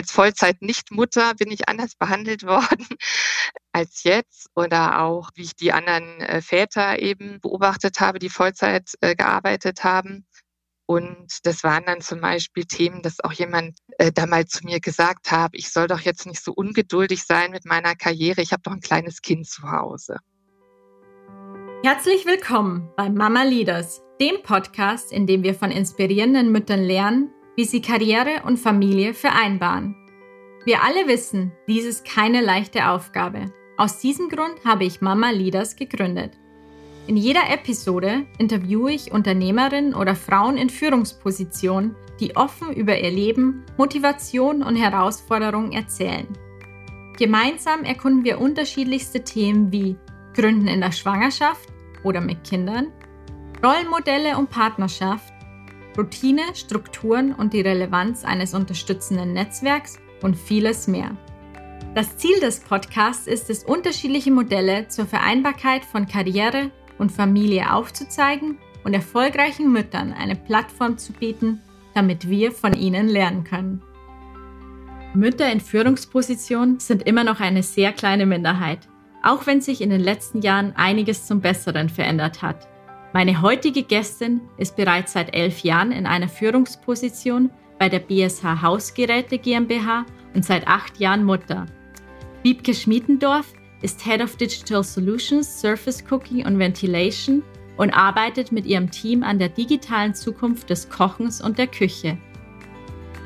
als Vollzeit-Nichtmutter bin ich anders behandelt worden als jetzt oder auch wie ich die anderen äh, Väter eben beobachtet habe, die Vollzeit äh, gearbeitet haben. Und das waren dann zum Beispiel Themen, dass auch jemand äh, da mal zu mir gesagt hat, ich soll doch jetzt nicht so ungeduldig sein mit meiner Karriere, ich habe doch ein kleines Kind zu Hause. Herzlich willkommen bei Mama Leaders, dem Podcast, in dem wir von inspirierenden Müttern lernen, wie sie Karriere und Familie vereinbaren. Wir alle wissen, dies ist keine leichte Aufgabe. Aus diesem Grund habe ich Mama Leaders gegründet. In jeder Episode interviewe ich Unternehmerinnen oder Frauen in Führungspositionen, die offen über ihr Leben, Motivation und Herausforderungen erzählen. Gemeinsam erkunden wir unterschiedlichste Themen wie Gründen in der Schwangerschaft oder mit Kindern, Rollenmodelle und Partnerschaft, Routine, Strukturen und die Relevanz eines unterstützenden Netzwerks und vieles mehr. Das Ziel des Podcasts ist es, unterschiedliche Modelle zur Vereinbarkeit von Karriere und Familie aufzuzeigen und erfolgreichen Müttern eine Plattform zu bieten, damit wir von ihnen lernen können. Mütter in Führungspositionen sind immer noch eine sehr kleine Minderheit, auch wenn sich in den letzten Jahren einiges zum Besseren verändert hat. Meine heutige Gästin ist bereits seit elf Jahren in einer Führungsposition bei der BSH Hausgeräte GmbH und seit acht Jahren Mutter. Wiebke Schmiedendorf ist Head of Digital Solutions, Surface Cooking und Ventilation und arbeitet mit ihrem Team an der digitalen Zukunft des Kochens und der Küche.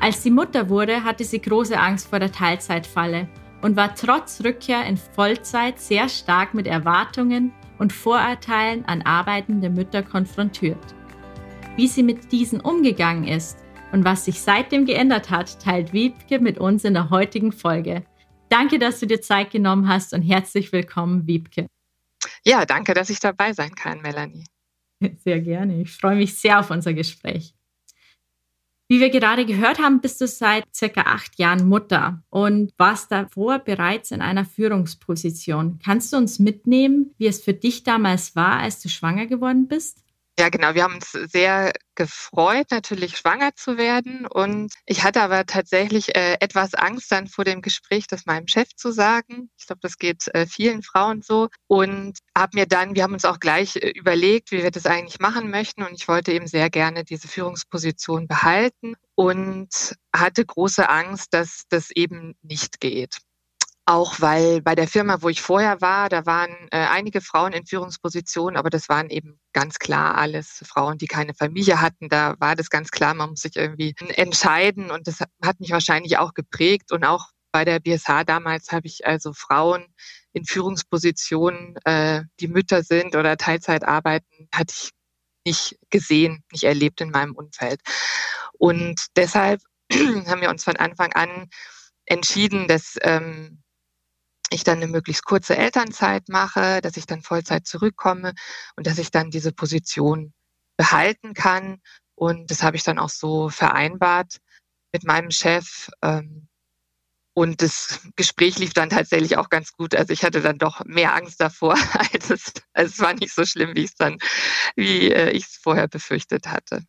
Als sie Mutter wurde, hatte sie große Angst vor der Teilzeitfalle und war trotz Rückkehr in Vollzeit sehr stark mit Erwartungen und Vorurteilen an arbeitende Mütter konfrontiert. Wie sie mit diesen umgegangen ist und was sich seitdem geändert hat, teilt Wiebke mit uns in der heutigen Folge. Danke, dass du dir Zeit genommen hast und herzlich willkommen, Wiebke. Ja, danke, dass ich dabei sein kann, Melanie. Sehr gerne. Ich freue mich sehr auf unser Gespräch. Wie wir gerade gehört haben, bist du seit circa acht Jahren Mutter und warst davor bereits in einer Führungsposition. Kannst du uns mitnehmen, wie es für dich damals war, als du schwanger geworden bist? Ja, genau. Wir haben uns sehr gefreut, natürlich schwanger zu werden. Und ich hatte aber tatsächlich äh, etwas Angst dann vor dem Gespräch, das meinem Chef zu sagen. Ich glaube, das geht äh, vielen Frauen so. Und habe mir dann, wir haben uns auch gleich äh, überlegt, wie wir das eigentlich machen möchten. Und ich wollte eben sehr gerne diese Führungsposition behalten und hatte große Angst, dass das eben nicht geht. Auch weil bei der Firma, wo ich vorher war, da waren äh, einige Frauen in Führungspositionen, aber das waren eben ganz klar alles Frauen, die keine Familie hatten. Da war das ganz klar, man muss sich irgendwie entscheiden und das hat mich wahrscheinlich auch geprägt. Und auch bei der BSH damals habe ich also Frauen in Führungspositionen, äh, die Mütter sind oder Teilzeit arbeiten, hatte ich nicht gesehen, nicht erlebt in meinem Umfeld. Und deshalb haben wir uns von Anfang an entschieden, dass ähm, ich dann eine möglichst kurze Elternzeit mache, dass ich dann Vollzeit zurückkomme und dass ich dann diese Position behalten kann. Und das habe ich dann auch so vereinbart mit meinem Chef. Ähm, und das Gespräch lief dann tatsächlich auch ganz gut. Also ich hatte dann doch mehr Angst davor, als es, also es war nicht so schlimm, wie es dann, wie äh, ich es vorher befürchtet hatte.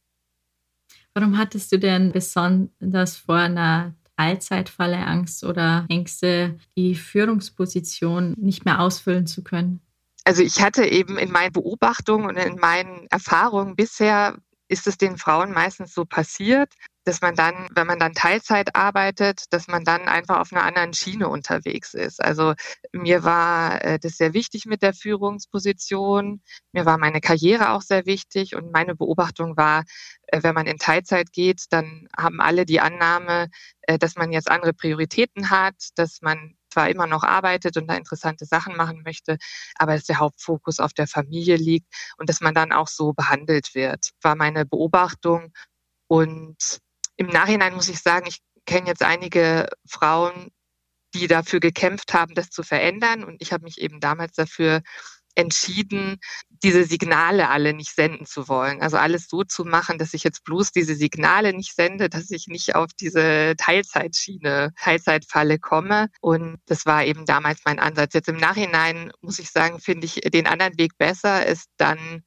Warum hattest du denn besonders vor einer Allzeitfalle Angst oder Ängste, die Führungsposition nicht mehr ausfüllen zu können? Also ich hatte eben in meinen Beobachtungen und in meinen Erfahrungen bisher ist es den Frauen meistens so passiert, dass man dann, wenn man dann Teilzeit arbeitet, dass man dann einfach auf einer anderen Schiene unterwegs ist. Also mir war äh, das sehr wichtig mit der Führungsposition. Mir war meine Karriere auch sehr wichtig und meine Beobachtung war, äh, wenn man in Teilzeit geht, dann haben alle die Annahme, äh, dass man jetzt andere Prioritäten hat, dass man zwar immer noch arbeitet und da interessante Sachen machen möchte, aber dass der Hauptfokus auf der Familie liegt und dass man dann auch so behandelt wird, war meine Beobachtung. Und im Nachhinein muss ich sagen, ich kenne jetzt einige Frauen, die dafür gekämpft haben, das zu verändern. Und ich habe mich eben damals dafür entschieden, diese Signale alle nicht senden zu wollen. Also alles so zu machen, dass ich jetzt bloß diese Signale nicht sende, dass ich nicht auf diese Teilzeitschiene, Teilzeitfalle komme. Und das war eben damals mein Ansatz. Jetzt im Nachhinein muss ich sagen, finde ich den anderen Weg besser, ist dann,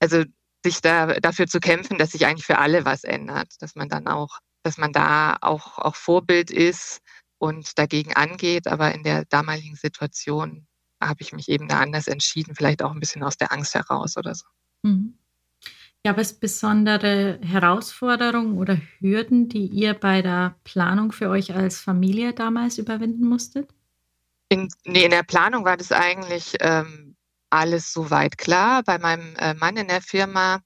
also sich da, dafür zu kämpfen, dass sich eigentlich für alle was ändert, dass man dann auch dass man da auch, auch Vorbild ist und dagegen angeht. Aber in der damaligen Situation habe ich mich eben da anders entschieden, vielleicht auch ein bisschen aus der Angst heraus oder so. Mhm. Gab es besondere Herausforderungen oder Hürden, die ihr bei der Planung für euch als Familie damals überwinden musstet? In, nee, in der Planung war das eigentlich ähm, alles soweit klar. Bei meinem äh, Mann in der Firma,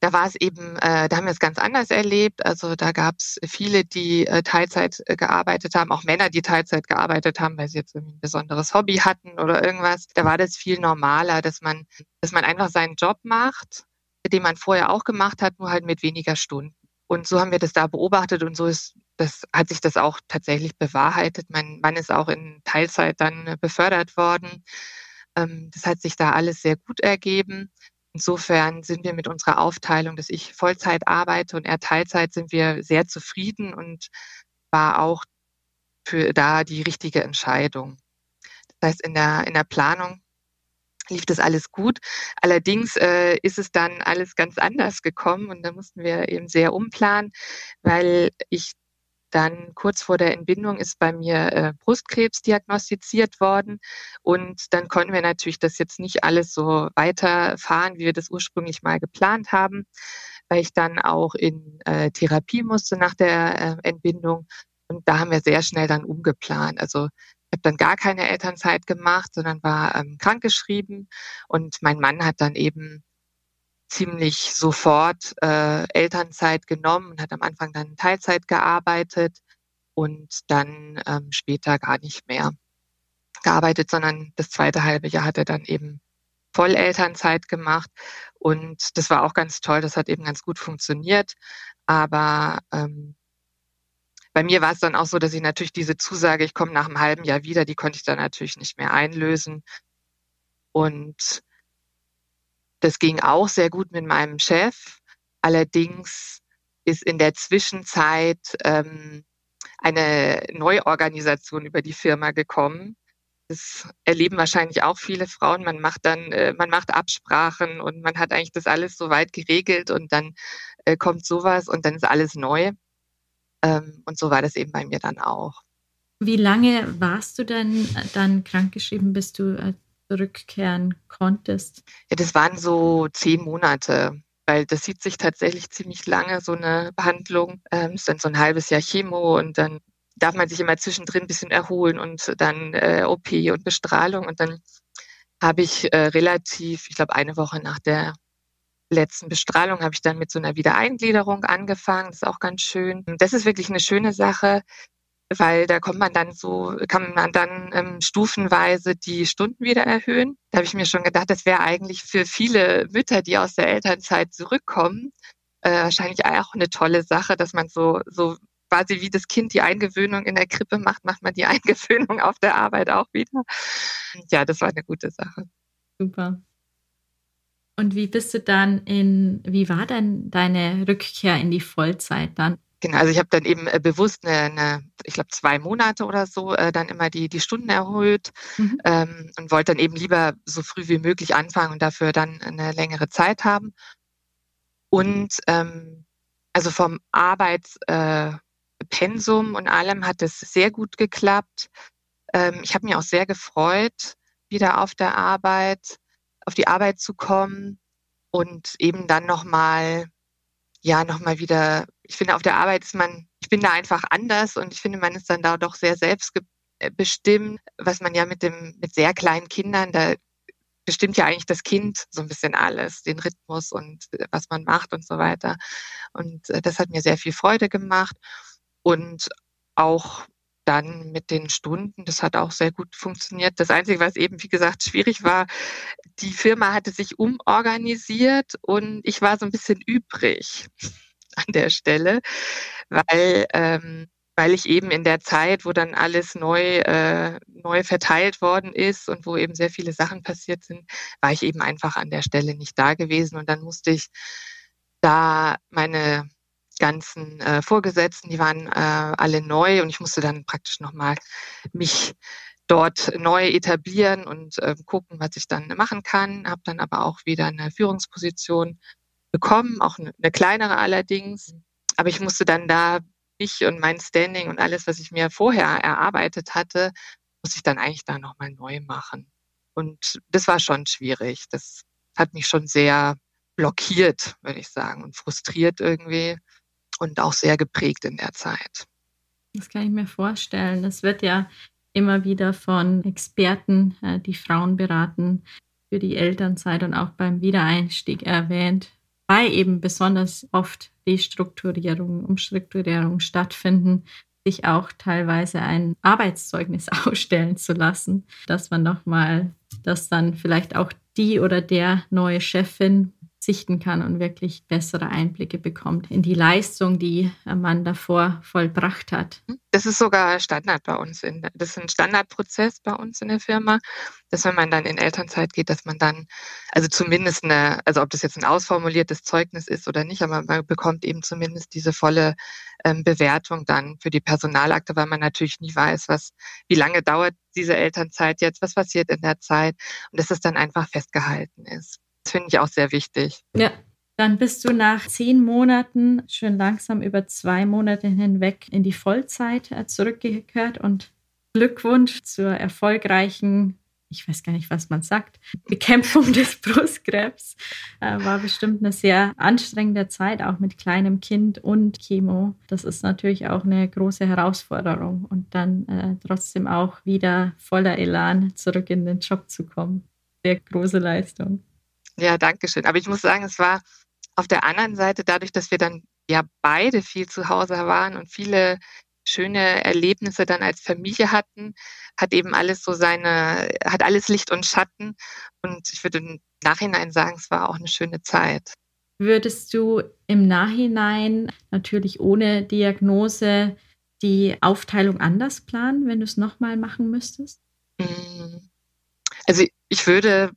da war es eben, äh, da haben wir es ganz anders erlebt. Also da gab es viele, die äh, Teilzeit gearbeitet haben, auch Männer, die Teilzeit gearbeitet haben, weil sie jetzt ein besonderes Hobby hatten oder irgendwas. Da war das viel normaler, dass man, dass man einfach seinen Job macht den man vorher auch gemacht hat, nur halt mit weniger Stunden. Und so haben wir das da beobachtet und so ist, das hat sich das auch tatsächlich bewahrheitet. Mein Mann ist auch in Teilzeit dann befördert worden. Ähm, das hat sich da alles sehr gut ergeben. Insofern sind wir mit unserer Aufteilung, dass ich Vollzeit arbeite und er Teilzeit, sind wir sehr zufrieden und war auch für da die richtige Entscheidung. Das heißt, in der, in der Planung lief das alles gut. Allerdings äh, ist es dann alles ganz anders gekommen und da mussten wir eben sehr umplanen, weil ich dann kurz vor der Entbindung ist bei mir äh, Brustkrebs diagnostiziert worden und dann konnten wir natürlich das jetzt nicht alles so weiterfahren, wie wir das ursprünglich mal geplant haben, weil ich dann auch in äh, Therapie musste nach der äh, Entbindung und da haben wir sehr schnell dann umgeplant. Also ich habe dann gar keine Elternzeit gemacht, sondern war ähm, krankgeschrieben. Und mein Mann hat dann eben ziemlich sofort äh, Elternzeit genommen und hat am Anfang dann Teilzeit gearbeitet und dann ähm, später gar nicht mehr gearbeitet, sondern das zweite halbe Jahr hat er dann eben Vollelternzeit gemacht. Und das war auch ganz toll, das hat eben ganz gut funktioniert. Aber ähm, bei mir war es dann auch so, dass ich natürlich diese Zusage, ich komme nach einem halben Jahr wieder, die konnte ich dann natürlich nicht mehr einlösen. Und das ging auch sehr gut mit meinem Chef. Allerdings ist in der Zwischenzeit ähm, eine Neuorganisation über die Firma gekommen. Das erleben wahrscheinlich auch viele Frauen. Man macht dann, äh, man macht Absprachen und man hat eigentlich das alles so weit geregelt und dann äh, kommt sowas und dann ist alles neu. Ähm, und so war das eben bei mir dann auch. Wie lange warst du denn dann krankgeschrieben, bis du äh, zurückkehren konntest? Ja, das waren so zehn Monate, weil das sieht sich tatsächlich ziemlich lange, so eine Behandlung. Ähm, ist dann so ein halbes Jahr Chemo und dann darf man sich immer zwischendrin ein bisschen erholen und dann äh, OP und Bestrahlung. Und dann habe ich äh, relativ, ich glaube, eine Woche nach der letzten Bestrahlung habe ich dann mit so einer Wiedereingliederung angefangen. Das ist auch ganz schön. Das ist wirklich eine schöne Sache, weil da kommt man dann so, kann man dann ähm, stufenweise die Stunden wieder erhöhen. Da habe ich mir schon gedacht, das wäre eigentlich für viele Mütter, die aus der Elternzeit zurückkommen, äh, wahrscheinlich auch eine tolle Sache, dass man so, so quasi wie das Kind die Eingewöhnung in der Krippe macht, macht man die Eingewöhnung auf der Arbeit auch wieder. Ja, das war eine gute Sache. Super. Und wie bist du dann in, wie war denn deine Rückkehr in die Vollzeit dann? Genau, also ich habe dann eben äh, bewusst eine, eine ich glaube, zwei Monate oder so äh, dann immer die, die Stunden erhöht mhm. ähm, und wollte dann eben lieber so früh wie möglich anfangen und dafür dann eine längere Zeit haben. Und ähm, also vom Arbeitspensum äh, und allem hat es sehr gut geklappt. Ähm, ich habe mich auch sehr gefreut, wieder auf der Arbeit auf die Arbeit zu kommen und eben dann nochmal, ja, nochmal wieder, ich finde, auf der Arbeit ist man, ich bin da einfach anders und ich finde, man ist dann da doch sehr selbstbestimmt, was man ja mit dem, mit sehr kleinen Kindern, da bestimmt ja eigentlich das Kind so ein bisschen alles, den Rhythmus und äh, was man macht und so weiter. Und äh, das hat mir sehr viel Freude gemacht und auch dann mit den Stunden, das hat auch sehr gut funktioniert. Das Einzige, was eben, wie gesagt, schwierig war, die Firma hatte sich umorganisiert und ich war so ein bisschen übrig an der Stelle, weil, ähm, weil ich eben in der Zeit, wo dann alles neu, äh, neu verteilt worden ist und wo eben sehr viele Sachen passiert sind, war ich eben einfach an der Stelle nicht da gewesen und dann musste ich da meine ganzen äh, Vorgesetzten, die waren äh, alle neu und ich musste dann praktisch nochmal mich dort neu etablieren und äh, gucken, was ich dann machen kann. Habe dann aber auch wieder eine Führungsposition bekommen, auch eine, eine kleinere allerdings. Aber ich musste dann da mich und mein Standing und alles, was ich mir vorher erarbeitet hatte, muss ich dann eigentlich da nochmal neu machen. Und das war schon schwierig. Das hat mich schon sehr blockiert, würde ich sagen, und frustriert irgendwie und auch sehr geprägt in der Zeit. Das kann ich mir vorstellen. Das wird ja immer wieder von Experten, äh, die Frauen beraten, für die Elternzeit und auch beim Wiedereinstieg erwähnt, weil eben besonders oft Restrukturierungen, Umstrukturierungen stattfinden, sich auch teilweise ein Arbeitszeugnis ausstellen zu lassen, dass man nochmal, dass dann vielleicht auch die oder der neue Chefin sichten kann und wirklich bessere Einblicke bekommt in die Leistung, die man davor vollbracht hat. Das ist sogar Standard bei uns. In, das ist ein Standardprozess bei uns in der Firma, dass wenn man dann in Elternzeit geht, dass man dann, also zumindest eine, also ob das jetzt ein ausformuliertes Zeugnis ist oder nicht, aber man bekommt eben zumindest diese volle ähm, Bewertung dann für die Personalakte, weil man natürlich nie weiß, was, wie lange dauert diese Elternzeit jetzt, was passiert in der Zeit und dass es dann einfach festgehalten ist. Finde ich auch sehr wichtig. Ja. Dann bist du nach zehn Monaten schön langsam über zwei Monate hinweg in die Vollzeit äh, zurückgekehrt und Glückwunsch zur erfolgreichen, ich weiß gar nicht, was man sagt, Bekämpfung des Brustkrebs. Äh, war bestimmt eine sehr anstrengende Zeit, auch mit kleinem Kind und Chemo. Das ist natürlich auch eine große Herausforderung und dann äh, trotzdem auch wieder voller Elan zurück in den Job zu kommen. Sehr große Leistung. Ja, danke schön. Aber ich muss sagen, es war auf der anderen Seite, dadurch, dass wir dann ja beide viel zu Hause waren und viele schöne Erlebnisse dann als Familie hatten, hat eben alles so seine, hat alles Licht und Schatten. Und ich würde im Nachhinein sagen, es war auch eine schöne Zeit. Würdest du im Nachhinein natürlich ohne Diagnose die Aufteilung anders planen, wenn du es nochmal machen müsstest? Mm. Also ich würde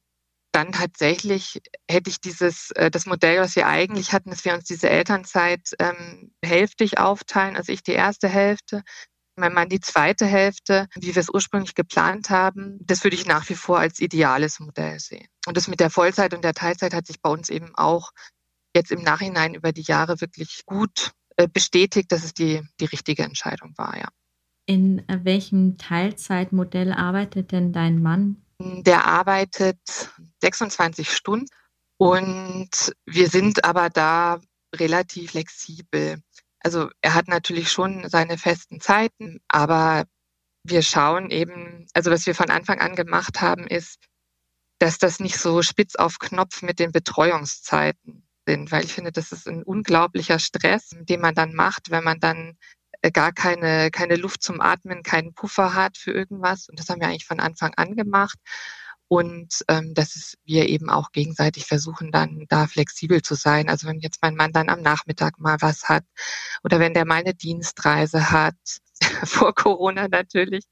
dann tatsächlich hätte ich dieses, äh, das Modell, was wir eigentlich hatten, dass wir uns diese Elternzeit ähm, hälftig aufteilen, also ich die erste Hälfte, mein Mann die zweite Hälfte, wie wir es ursprünglich geplant haben, das würde ich nach wie vor als ideales Modell sehen. Und das mit der Vollzeit und der Teilzeit hat sich bei uns eben auch jetzt im Nachhinein über die Jahre wirklich gut äh, bestätigt, dass es die, die richtige Entscheidung war, ja. In äh, welchem Teilzeitmodell arbeitet denn dein Mann? Der arbeitet 26 Stunden und wir sind aber da relativ flexibel. Also er hat natürlich schon seine festen Zeiten, aber wir schauen eben, also was wir von Anfang an gemacht haben, ist, dass das nicht so spitz auf Knopf mit den Betreuungszeiten sind, weil ich finde, das ist ein unglaublicher Stress, den man dann macht, wenn man dann gar keine, keine Luft zum Atmen, keinen Puffer hat für irgendwas. Und das haben wir eigentlich von Anfang an gemacht. Und ähm, dass wir eben auch gegenseitig versuchen, dann da flexibel zu sein. Also wenn jetzt mein Mann dann am Nachmittag mal was hat oder wenn der mal eine Dienstreise hat, vor Corona natürlich,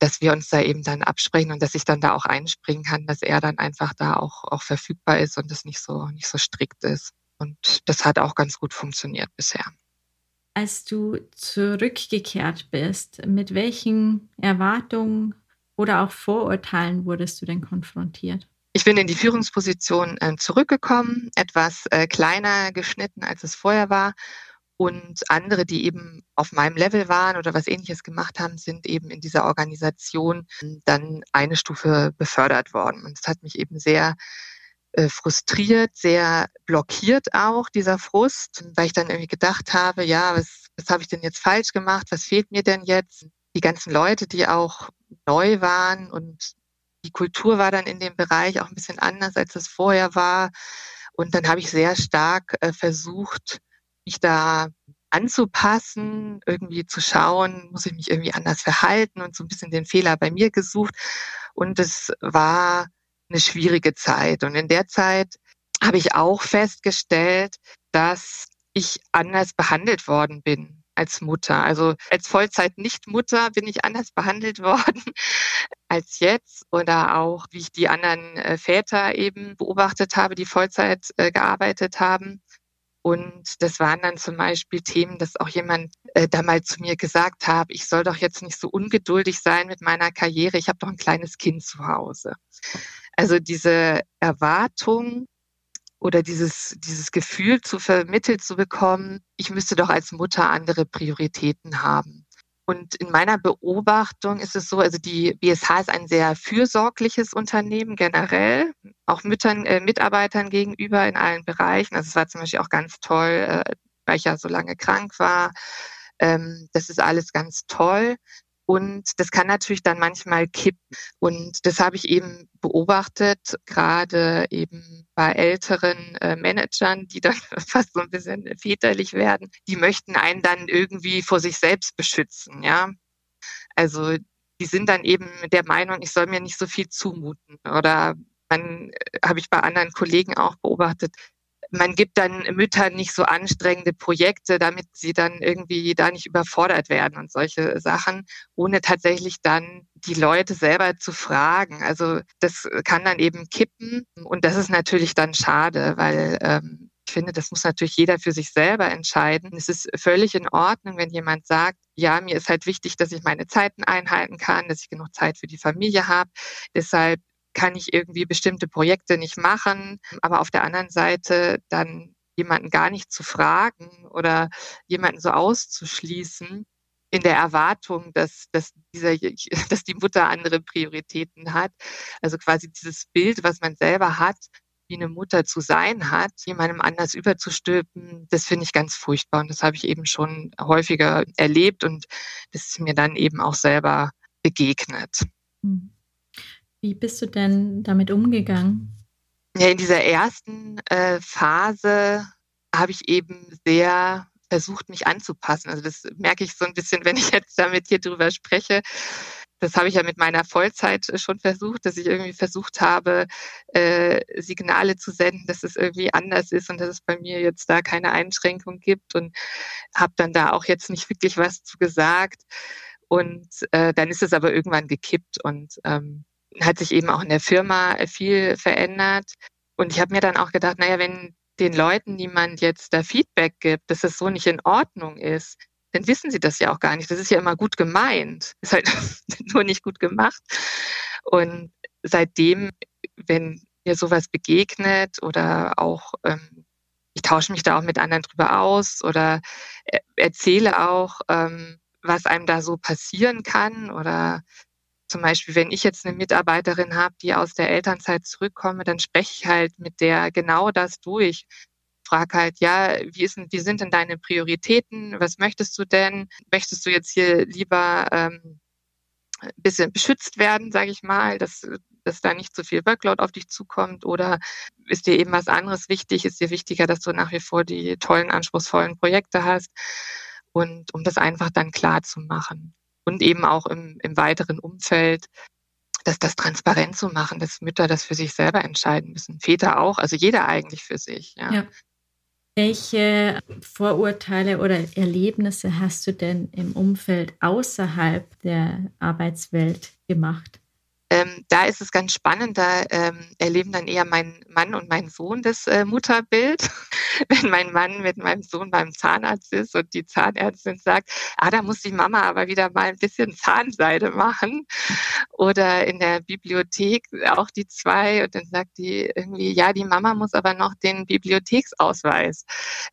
dass wir uns da eben dann absprechen und dass ich dann da auch einspringen kann, dass er dann einfach da auch, auch verfügbar ist und das nicht so, nicht so strikt ist. Und das hat auch ganz gut funktioniert bisher als du zurückgekehrt bist, mit welchen Erwartungen oder auch Vorurteilen wurdest du denn konfrontiert? Ich bin in die Führungsposition äh, zurückgekommen, etwas äh, kleiner geschnitten, als es vorher war. Und andere, die eben auf meinem Level waren oder was ähnliches gemacht haben, sind eben in dieser Organisation dann eine Stufe befördert worden. Und es hat mich eben sehr frustriert, sehr blockiert auch, dieser Frust, weil ich dann irgendwie gedacht habe, ja, was, was habe ich denn jetzt falsch gemacht? Was fehlt mir denn jetzt? Die ganzen Leute, die auch neu waren und die Kultur war dann in dem Bereich auch ein bisschen anders, als es vorher war. Und dann habe ich sehr stark äh, versucht, mich da anzupassen, irgendwie zu schauen, muss ich mich irgendwie anders verhalten und so ein bisschen den Fehler bei mir gesucht. Und es war eine schwierige Zeit. Und in der Zeit habe ich auch festgestellt, dass ich anders behandelt worden bin als Mutter. Also als Vollzeit-Nicht-Mutter bin ich anders behandelt worden als jetzt oder auch, wie ich die anderen äh, Väter eben beobachtet habe, die Vollzeit äh, gearbeitet haben. Und das waren dann zum Beispiel Themen, dass auch jemand äh, da mal zu mir gesagt hat, ich soll doch jetzt nicht so ungeduldig sein mit meiner Karriere, ich habe doch ein kleines Kind zu Hause. Also diese Erwartung, oder dieses, dieses Gefühl zu vermittelt zu bekommen, ich müsste doch als Mutter andere Prioritäten haben. Und in meiner Beobachtung ist es so, also die BSH ist ein sehr fürsorgliches Unternehmen generell, auch Müttern, äh, Mitarbeitern gegenüber in allen Bereichen. Also es war zum Beispiel auch ganz toll, äh, weil ich ja so lange krank war. Ähm, das ist alles ganz toll. Und das kann natürlich dann manchmal kippen. Und das habe ich eben beobachtet, gerade eben bei älteren äh, Managern, die dann fast so ein bisschen väterlich werden. Die möchten einen dann irgendwie vor sich selbst beschützen, ja. Also die sind dann eben der Meinung, ich soll mir nicht so viel zumuten. Oder man äh, habe ich bei anderen Kollegen auch beobachtet, man gibt dann Müttern nicht so anstrengende Projekte, damit sie dann irgendwie da nicht überfordert werden und solche Sachen, ohne tatsächlich dann die Leute selber zu fragen. Also das kann dann eben kippen und das ist natürlich dann schade, weil ähm, ich finde, das muss natürlich jeder für sich selber entscheiden. Es ist völlig in Ordnung, wenn jemand sagt, ja, mir ist halt wichtig, dass ich meine Zeiten einhalten kann, dass ich genug Zeit für die Familie habe. Deshalb kann ich irgendwie bestimmte Projekte nicht machen, aber auf der anderen Seite dann jemanden gar nicht zu fragen oder jemanden so auszuschließen in der Erwartung, dass, dass, dieser, dass die Mutter andere Prioritäten hat. Also quasi dieses Bild, was man selber hat, wie eine Mutter zu sein hat, jemandem anders überzustülpen, das finde ich ganz furchtbar. Und das habe ich eben schon häufiger erlebt und das ist mir dann eben auch selber begegnet. Mhm. Wie bist du denn damit umgegangen? Ja, in dieser ersten äh, Phase habe ich eben sehr versucht, mich anzupassen. Also das merke ich so ein bisschen, wenn ich jetzt damit hier drüber spreche. Das habe ich ja mit meiner Vollzeit schon versucht, dass ich irgendwie versucht habe, äh, Signale zu senden, dass es irgendwie anders ist und dass es bei mir jetzt da keine Einschränkung gibt und habe dann da auch jetzt nicht wirklich was zu gesagt. Und äh, dann ist es aber irgendwann gekippt und ähm, hat sich eben auch in der Firma viel verändert. Und ich habe mir dann auch gedacht, naja, wenn den Leuten niemand jetzt da Feedback gibt, dass es so nicht in Ordnung ist, dann wissen sie das ja auch gar nicht. Das ist ja immer gut gemeint, ist halt nur nicht gut gemacht. Und seitdem, wenn mir sowas begegnet oder auch ähm, ich tausche mich da auch mit anderen drüber aus oder erzähle auch, ähm, was einem da so passieren kann oder zum Beispiel, wenn ich jetzt eine Mitarbeiterin habe, die aus der Elternzeit zurückkomme, dann spreche ich halt mit der genau das durch. Frage halt, ja, wie, ist, wie sind denn deine Prioritäten? Was möchtest du denn? Möchtest du jetzt hier lieber ähm, ein bisschen beschützt werden, sage ich mal, dass, dass da nicht zu viel Workload auf dich zukommt? Oder ist dir eben was anderes wichtig? Ist dir wichtiger, dass du nach wie vor die tollen, anspruchsvollen Projekte hast? Und um das einfach dann klar zu machen und eben auch im, im weiteren Umfeld, dass das transparent zu machen, dass Mütter das für sich selber entscheiden müssen. Väter auch, also jeder eigentlich für sich. Ja. ja. Welche Vorurteile oder Erlebnisse hast du denn im Umfeld außerhalb der Arbeitswelt gemacht? Ähm, da ist es ganz spannend, da ähm, erleben dann eher mein Mann und mein Sohn das äh, Mutterbild. Wenn mein Mann mit meinem Sohn beim Zahnarzt ist und die Zahnärztin sagt, ah, da muss die Mama aber wieder mal ein bisschen Zahnseide machen. Oder in der Bibliothek auch die zwei und dann sagt die irgendwie, ja, die Mama muss aber noch den Bibliotheksausweis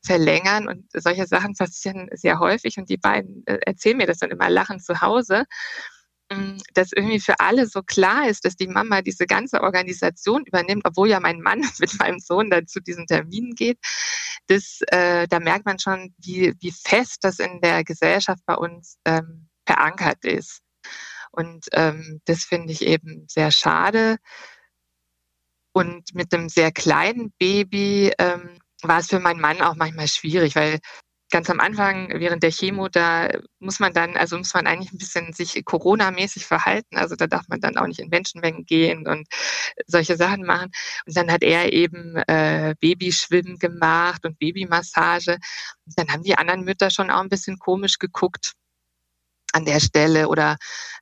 verlängern und solche Sachen passieren sehr häufig und die beiden äh, erzählen mir das dann immer lachend zu Hause. Hm, dass irgendwie für alle so klar ist, dass die Mama diese ganze Organisation übernimmt, obwohl ja mein Mann mit meinem Sohn dann zu diesen Terminen geht. Das, äh, da merkt man schon, wie, wie fest das in der Gesellschaft bei uns ähm, verankert ist. Und ähm, das finde ich eben sehr schade. Und mit einem sehr kleinen Baby ähm, war es für meinen Mann auch manchmal schwierig, weil ganz am Anfang während der Chemo, da muss man dann, also muss man eigentlich ein bisschen sich Corona-mäßig verhalten. Also da darf man dann auch nicht in Menschenmengen gehen und solche Sachen machen. Und dann hat er eben äh, Babyschwimmen gemacht und Babymassage. Und dann haben die anderen Mütter schon auch ein bisschen komisch geguckt an der Stelle oder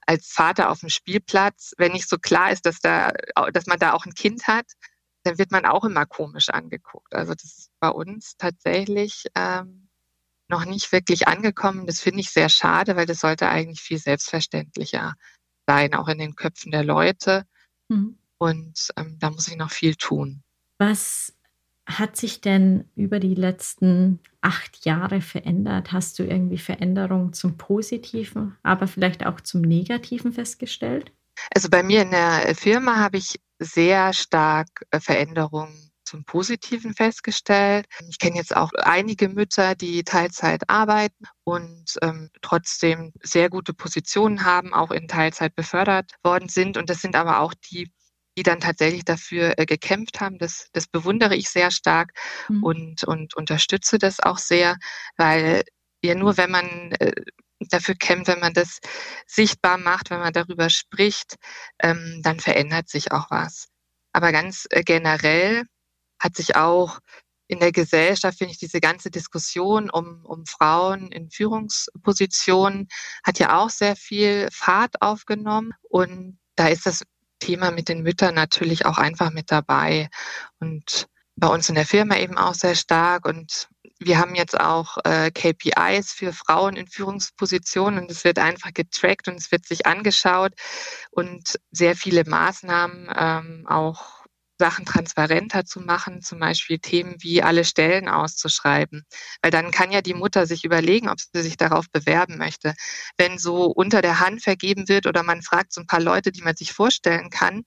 als Vater auf dem Spielplatz, wenn nicht so klar ist, dass da, dass man da auch ein Kind hat, dann wird man auch immer komisch angeguckt. Also das ist bei uns tatsächlich ähm, noch nicht wirklich angekommen. Das finde ich sehr schade, weil das sollte eigentlich viel selbstverständlicher sein, auch in den Köpfen der Leute. Mhm. Und ähm, da muss ich noch viel tun. Was hat sich denn über die letzten acht Jahre verändert? Hast du irgendwie Veränderungen zum Positiven, aber vielleicht auch zum Negativen festgestellt? Also bei mir in der Firma habe ich sehr stark äh, Veränderungen zum Positiven festgestellt. Ich kenne jetzt auch einige Mütter, die Teilzeit arbeiten und ähm, trotzdem sehr gute Positionen haben, auch in Teilzeit befördert worden sind. Und das sind aber auch die, die dann tatsächlich dafür äh, gekämpft haben. Das, das bewundere ich sehr stark mhm. und, und unterstütze das auch sehr, weil ja nur wenn man äh, dafür kämpft, wenn man das sichtbar macht, wenn man darüber spricht, ähm, dann verändert sich auch was. Aber ganz äh, generell hat sich auch in der Gesellschaft, finde ich, diese ganze Diskussion um, um Frauen in Führungspositionen hat ja auch sehr viel Fahrt aufgenommen. Und da ist das Thema mit den Müttern natürlich auch einfach mit dabei. Und bei uns in der Firma eben auch sehr stark. Und wir haben jetzt auch äh, KPIs für Frauen in Führungspositionen und es wird einfach getrackt und es wird sich angeschaut und sehr viele Maßnahmen ähm, auch Sachen transparenter zu machen, zum Beispiel Themen wie alle Stellen auszuschreiben. Weil dann kann ja die Mutter sich überlegen, ob sie sich darauf bewerben möchte. Wenn so unter der Hand vergeben wird oder man fragt so ein paar Leute, die man sich vorstellen kann,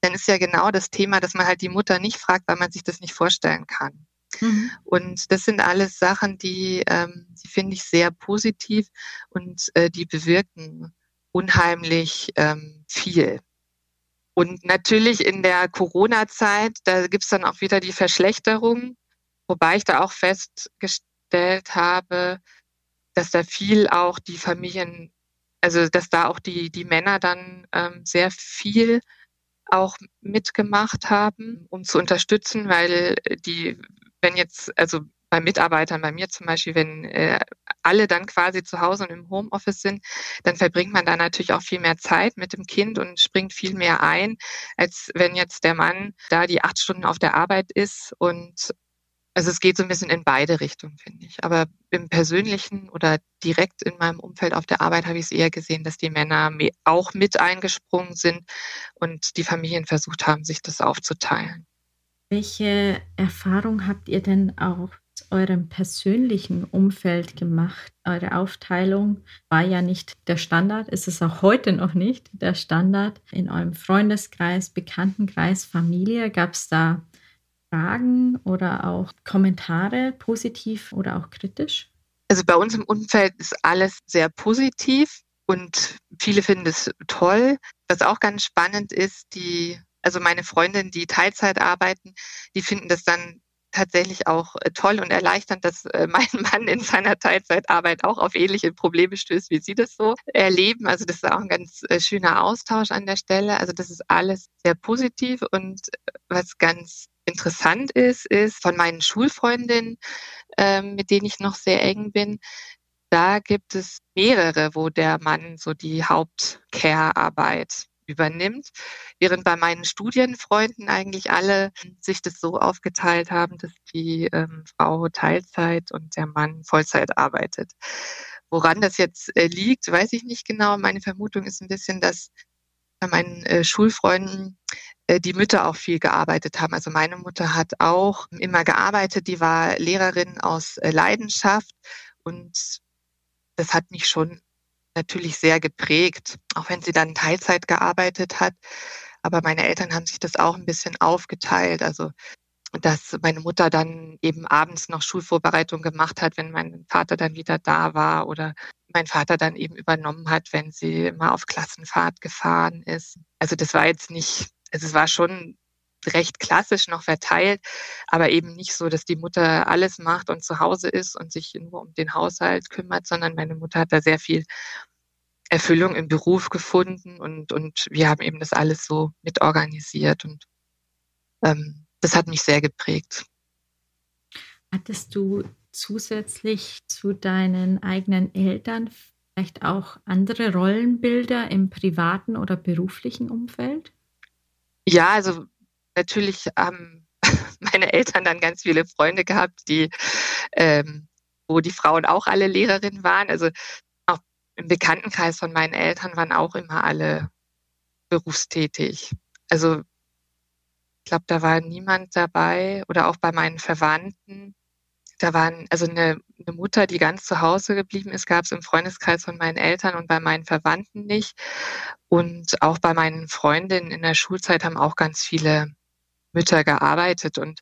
dann ist ja genau das Thema, dass man halt die Mutter nicht fragt, weil man sich das nicht vorstellen kann. Mhm. Und das sind alles Sachen, die, ähm, die finde ich sehr positiv und äh, die bewirken unheimlich ähm, viel. Und natürlich in der Corona-Zeit, da gibt's dann auch wieder die Verschlechterung, wobei ich da auch festgestellt habe, dass da viel auch die Familien, also dass da auch die, die Männer dann ähm, sehr viel auch mitgemacht haben, um zu unterstützen, weil die, wenn jetzt, also bei Mitarbeitern, bei mir zum Beispiel, wenn äh, alle dann quasi zu Hause und im Homeoffice sind, dann verbringt man da natürlich auch viel mehr Zeit mit dem Kind und springt viel mehr ein, als wenn jetzt der Mann da die acht Stunden auf der Arbeit ist und also es geht so ein bisschen in beide Richtungen, finde ich. Aber im persönlichen oder direkt in meinem Umfeld auf der Arbeit habe ich es eher gesehen, dass die Männer auch mit eingesprungen sind und die Familien versucht haben, sich das aufzuteilen. Welche Erfahrung habt ihr denn auch eurem persönlichen Umfeld gemacht? Eure Aufteilung war ja nicht der Standard, ist es auch heute noch nicht der Standard. In eurem Freundeskreis, Bekanntenkreis, Familie, gab es da Fragen oder auch Kommentare, positiv oder auch kritisch? Also bei uns im Umfeld ist alles sehr positiv und viele finden es toll. Was auch ganz spannend ist, die also meine Freundinnen, die Teilzeit arbeiten, die finden das dann tatsächlich auch äh, toll und erleichternd, dass äh, mein Mann in seiner Teilzeitarbeit auch auf ähnliche Probleme stößt, wie Sie das so erleben. Also das ist auch ein ganz äh, schöner Austausch an der Stelle. Also das ist alles sehr positiv und was ganz interessant ist, ist von meinen Schulfreundinnen, ähm, mit denen ich noch sehr eng bin, da gibt es mehrere, wo der Mann so die Hauptcare-Arbeit übernimmt, während bei meinen Studienfreunden eigentlich alle sich das so aufgeteilt haben, dass die ähm, Frau Teilzeit und der Mann Vollzeit arbeitet. Woran das jetzt äh, liegt, weiß ich nicht genau. Meine Vermutung ist ein bisschen, dass bei meinen äh, Schulfreunden äh, die Mütter auch viel gearbeitet haben. Also meine Mutter hat auch immer gearbeitet, die war Lehrerin aus äh, Leidenschaft und das hat mich schon natürlich sehr geprägt, auch wenn sie dann Teilzeit gearbeitet hat. Aber meine Eltern haben sich das auch ein bisschen aufgeteilt. Also, dass meine Mutter dann eben abends noch Schulvorbereitung gemacht hat, wenn mein Vater dann wieder da war oder mein Vater dann eben übernommen hat, wenn sie mal auf Klassenfahrt gefahren ist. Also das war jetzt nicht, also es war schon recht klassisch noch verteilt, aber eben nicht so, dass die Mutter alles macht und zu Hause ist und sich nur um den Haushalt kümmert, sondern meine Mutter hat da sehr viel Erfüllung im Beruf gefunden und, und wir haben eben das alles so mitorganisiert und ähm, das hat mich sehr geprägt. Hattest du zusätzlich zu deinen eigenen Eltern vielleicht auch andere Rollenbilder im privaten oder beruflichen Umfeld? Ja, also natürlich haben meine Eltern dann ganz viele Freunde gehabt, die, ähm, wo die Frauen auch alle Lehrerinnen waren. Also auch im Bekanntenkreis von meinen Eltern waren auch immer alle berufstätig. Also Ich glaube, da war niemand dabei oder auch bei meinen Verwandten. Da waren also eine, eine Mutter, die ganz zu Hause geblieben ist, gab es im Freundeskreis von meinen Eltern und bei meinen Verwandten nicht. Und auch bei meinen Freundinnen in der Schulzeit haben auch ganz viele Mütter gearbeitet und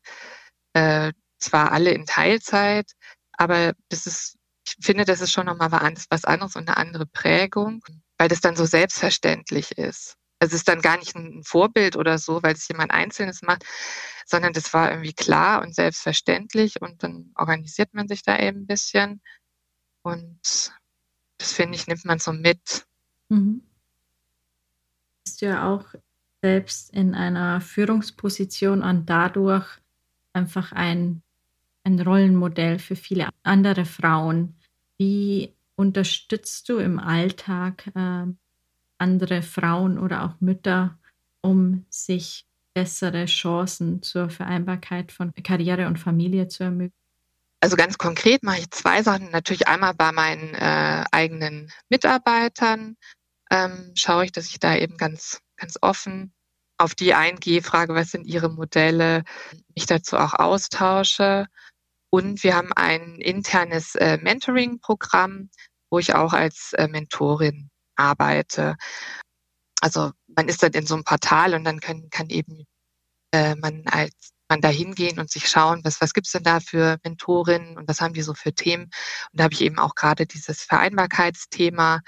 äh, zwar alle in Teilzeit, aber das ist, ich finde, das ist schon nochmal was anderes und eine andere Prägung, weil das dann so selbstverständlich ist. Also es ist dann gar nicht ein Vorbild oder so, weil es jemand Einzelnes macht, sondern das war irgendwie klar und selbstverständlich und dann organisiert man sich da eben ein bisschen und das finde ich, nimmt man so mit. Mhm. Bist du ja auch selbst in einer Führungsposition und dadurch einfach ein, ein Rollenmodell für viele andere Frauen. Wie unterstützt du im Alltag äh, andere Frauen oder auch Mütter, um sich bessere Chancen zur Vereinbarkeit von Karriere und Familie zu ermöglichen? Also ganz konkret mache ich zwei Sachen. Natürlich einmal bei meinen äh, eigenen Mitarbeitern ähm, schaue ich, dass ich da eben ganz, ganz offen auf die eingehe, frage, was sind ihre Modelle, mich dazu auch austausche. Und wir haben ein internes äh, Mentoring-Programm, wo ich auch als äh, Mentorin arbeite. Also man ist dann in so einem Portal und dann kann, kann eben äh, man als man da hingehen und sich schauen, was, was gibt's denn da für Mentorinnen und was haben die so für Themen. Und da habe ich eben auch gerade dieses Vereinbarkeitsthema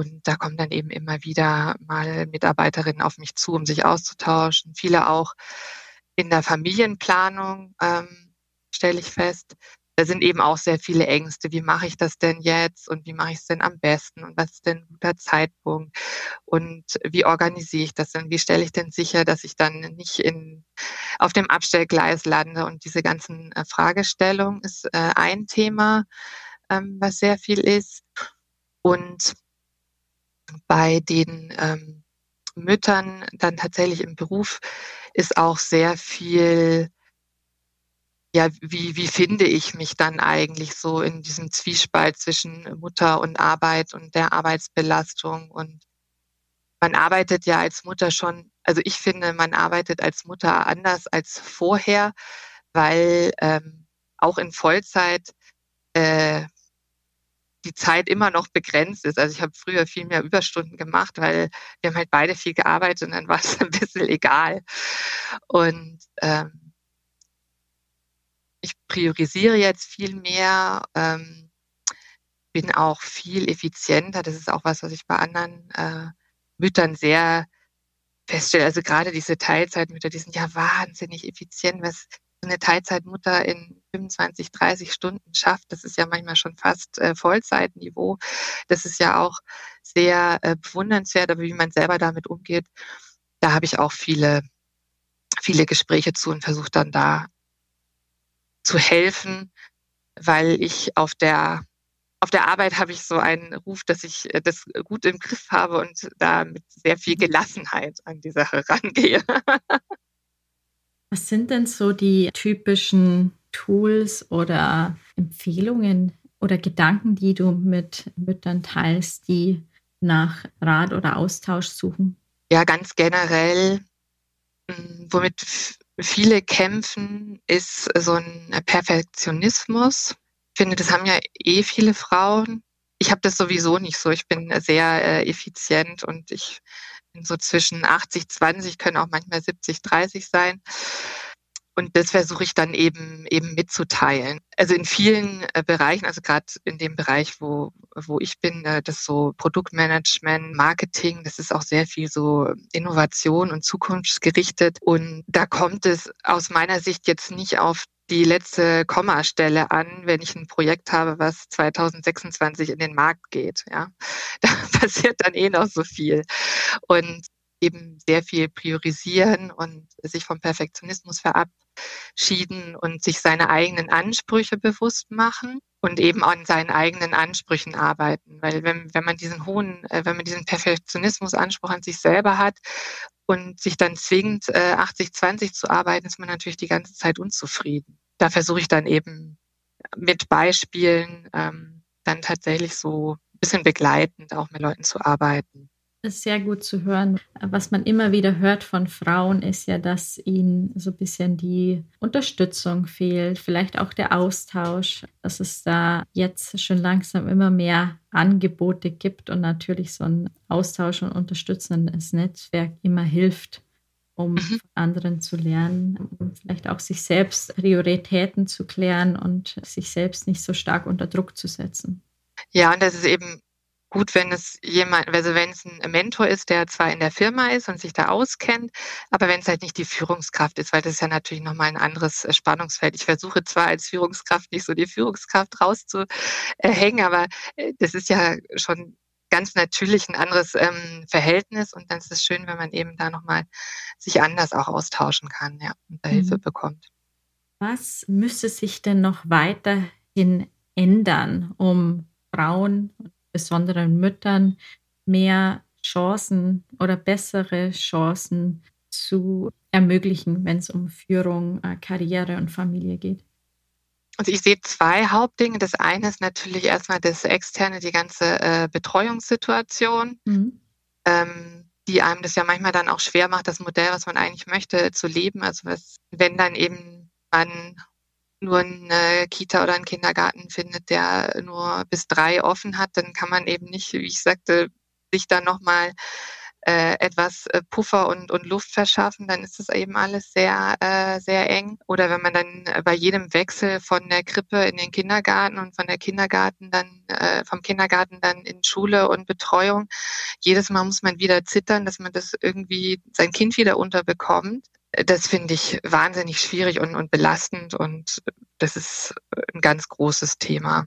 und da kommen dann eben immer wieder mal Mitarbeiterinnen auf mich zu, um sich auszutauschen. Viele auch in der Familienplanung ähm, stelle ich fest, da sind eben auch sehr viele Ängste. Wie mache ich das denn jetzt und wie mache ich es denn am besten und was ist denn ein guter Zeitpunkt und wie organisiere ich das denn? Wie stelle ich denn sicher, dass ich dann nicht in, auf dem Abstellgleis lande? Und diese ganzen äh, Fragestellungen ist äh, ein Thema, ähm, was sehr viel ist. Und bei den ähm, Müttern dann tatsächlich im Beruf ist auch sehr viel ja, wie, wie finde ich mich dann eigentlich so in diesem Zwiespalt zwischen Mutter und Arbeit und der Arbeitsbelastung? Und man arbeitet ja als Mutter schon, also ich finde, man arbeitet als Mutter anders als vorher, weil ähm, auch in Vollzeit äh, die Zeit immer noch begrenzt ist. Also ich habe früher viel mehr Überstunden gemacht, weil wir haben halt beide viel gearbeitet und dann war es ein bisschen egal. Und ähm, ich priorisiere jetzt viel mehr, ähm, bin auch viel effizienter. Das ist auch was, was ich bei anderen äh, Müttern sehr feststelle. Also gerade diese Teilzeitmütter, die sind ja wahnsinnig effizient, was eine Teilzeitmutter in 25, 30 Stunden schafft. Das ist ja manchmal schon fast äh, Vollzeitniveau. Das ist ja auch sehr äh, bewundernswert, aber wie man selber damit umgeht, da habe ich auch viele, viele Gespräche zu und versuche dann da zu helfen, weil ich auf der auf der Arbeit habe ich so einen Ruf, dass ich äh, das gut im Griff habe und da mit sehr viel mhm. Gelassenheit an die Sache rangehe. Was sind denn so die typischen Tools oder Empfehlungen oder Gedanken, die du mit Müttern teilst, die nach Rat oder Austausch suchen? Ja, ganz generell, hm, womit viele kämpfen, ist so ein Perfektionismus. Ich finde, das haben ja eh viele Frauen. Ich habe das sowieso nicht so. Ich bin sehr äh, effizient und ich bin so zwischen 80, 20, können auch manchmal 70, 30 sein. Und das versuche ich dann eben eben mitzuteilen. Also in vielen äh, Bereichen, also gerade in dem Bereich, wo, wo ich bin, äh, das so Produktmanagement, Marketing, das ist auch sehr viel so Innovation und zukunftsgerichtet. Und da kommt es aus meiner Sicht jetzt nicht auf die letzte Kommastelle an, wenn ich ein Projekt habe, was 2026 in den Markt geht. Ja, da passiert dann eh noch so viel. Und eben sehr viel priorisieren und sich vom Perfektionismus verabschieden und sich seine eigenen Ansprüche bewusst machen und eben an seinen eigenen Ansprüchen arbeiten. Weil wenn, wenn man diesen hohen, äh, wenn man diesen Perfektionismusanspruch an sich selber hat und sich dann zwingt, 80-20 äh, zu arbeiten, ist man natürlich die ganze Zeit unzufrieden. Da versuche ich dann eben mit Beispielen ähm, dann tatsächlich so ein bisschen begleitend auch mit Leuten zu arbeiten. Ist sehr gut zu hören. Was man immer wieder hört von Frauen, ist ja, dass ihnen so ein bisschen die Unterstützung fehlt, vielleicht auch der Austausch, dass es da jetzt schon langsam immer mehr Angebote gibt und natürlich so ein Austausch und unterstützendes Netzwerk immer hilft, um mhm. von anderen zu lernen, um vielleicht auch sich selbst Prioritäten zu klären und sich selbst nicht so stark unter Druck zu setzen. Ja, und das ist eben gut, wenn es jemand, also wenn es ein Mentor ist, der zwar in der Firma ist und sich da auskennt, aber wenn es halt nicht die Führungskraft ist, weil das ist ja natürlich nochmal ein anderes äh, Spannungsfeld. Ich versuche zwar als Führungskraft nicht so die Führungskraft rauszuhängen, aber äh, das ist ja schon ganz natürlich ein anderes ähm, Verhältnis und dann ist es schön, wenn man eben da nochmal sich anders auch austauschen kann, ja, und da mhm. Hilfe bekommt. Was müsste sich denn noch weiterhin ändern, um Frauen besonderen Müttern mehr Chancen oder bessere Chancen zu ermöglichen, wenn es um Führung, äh, Karriere und Familie geht? Also ich sehe zwei Hauptdinge. Das eine ist natürlich erstmal das Externe, die ganze äh, Betreuungssituation, mhm. ähm, die einem das ja manchmal dann auch schwer macht, das Modell, was man eigentlich möchte, zu leben. Also was, wenn dann eben man nur eine Kita oder einen Kindergarten findet, der nur bis drei offen hat, dann kann man eben nicht, wie ich sagte, sich da nochmal äh, etwas äh, Puffer und, und Luft verschaffen, dann ist das eben alles sehr, äh, sehr eng. Oder wenn man dann bei jedem Wechsel von der Krippe in den Kindergarten und von der Kindergarten dann, äh, vom Kindergarten dann in Schule und Betreuung, jedes Mal muss man wieder zittern, dass man das irgendwie sein Kind wieder unterbekommt das finde ich wahnsinnig schwierig und, und belastend und das ist ein ganz großes Thema.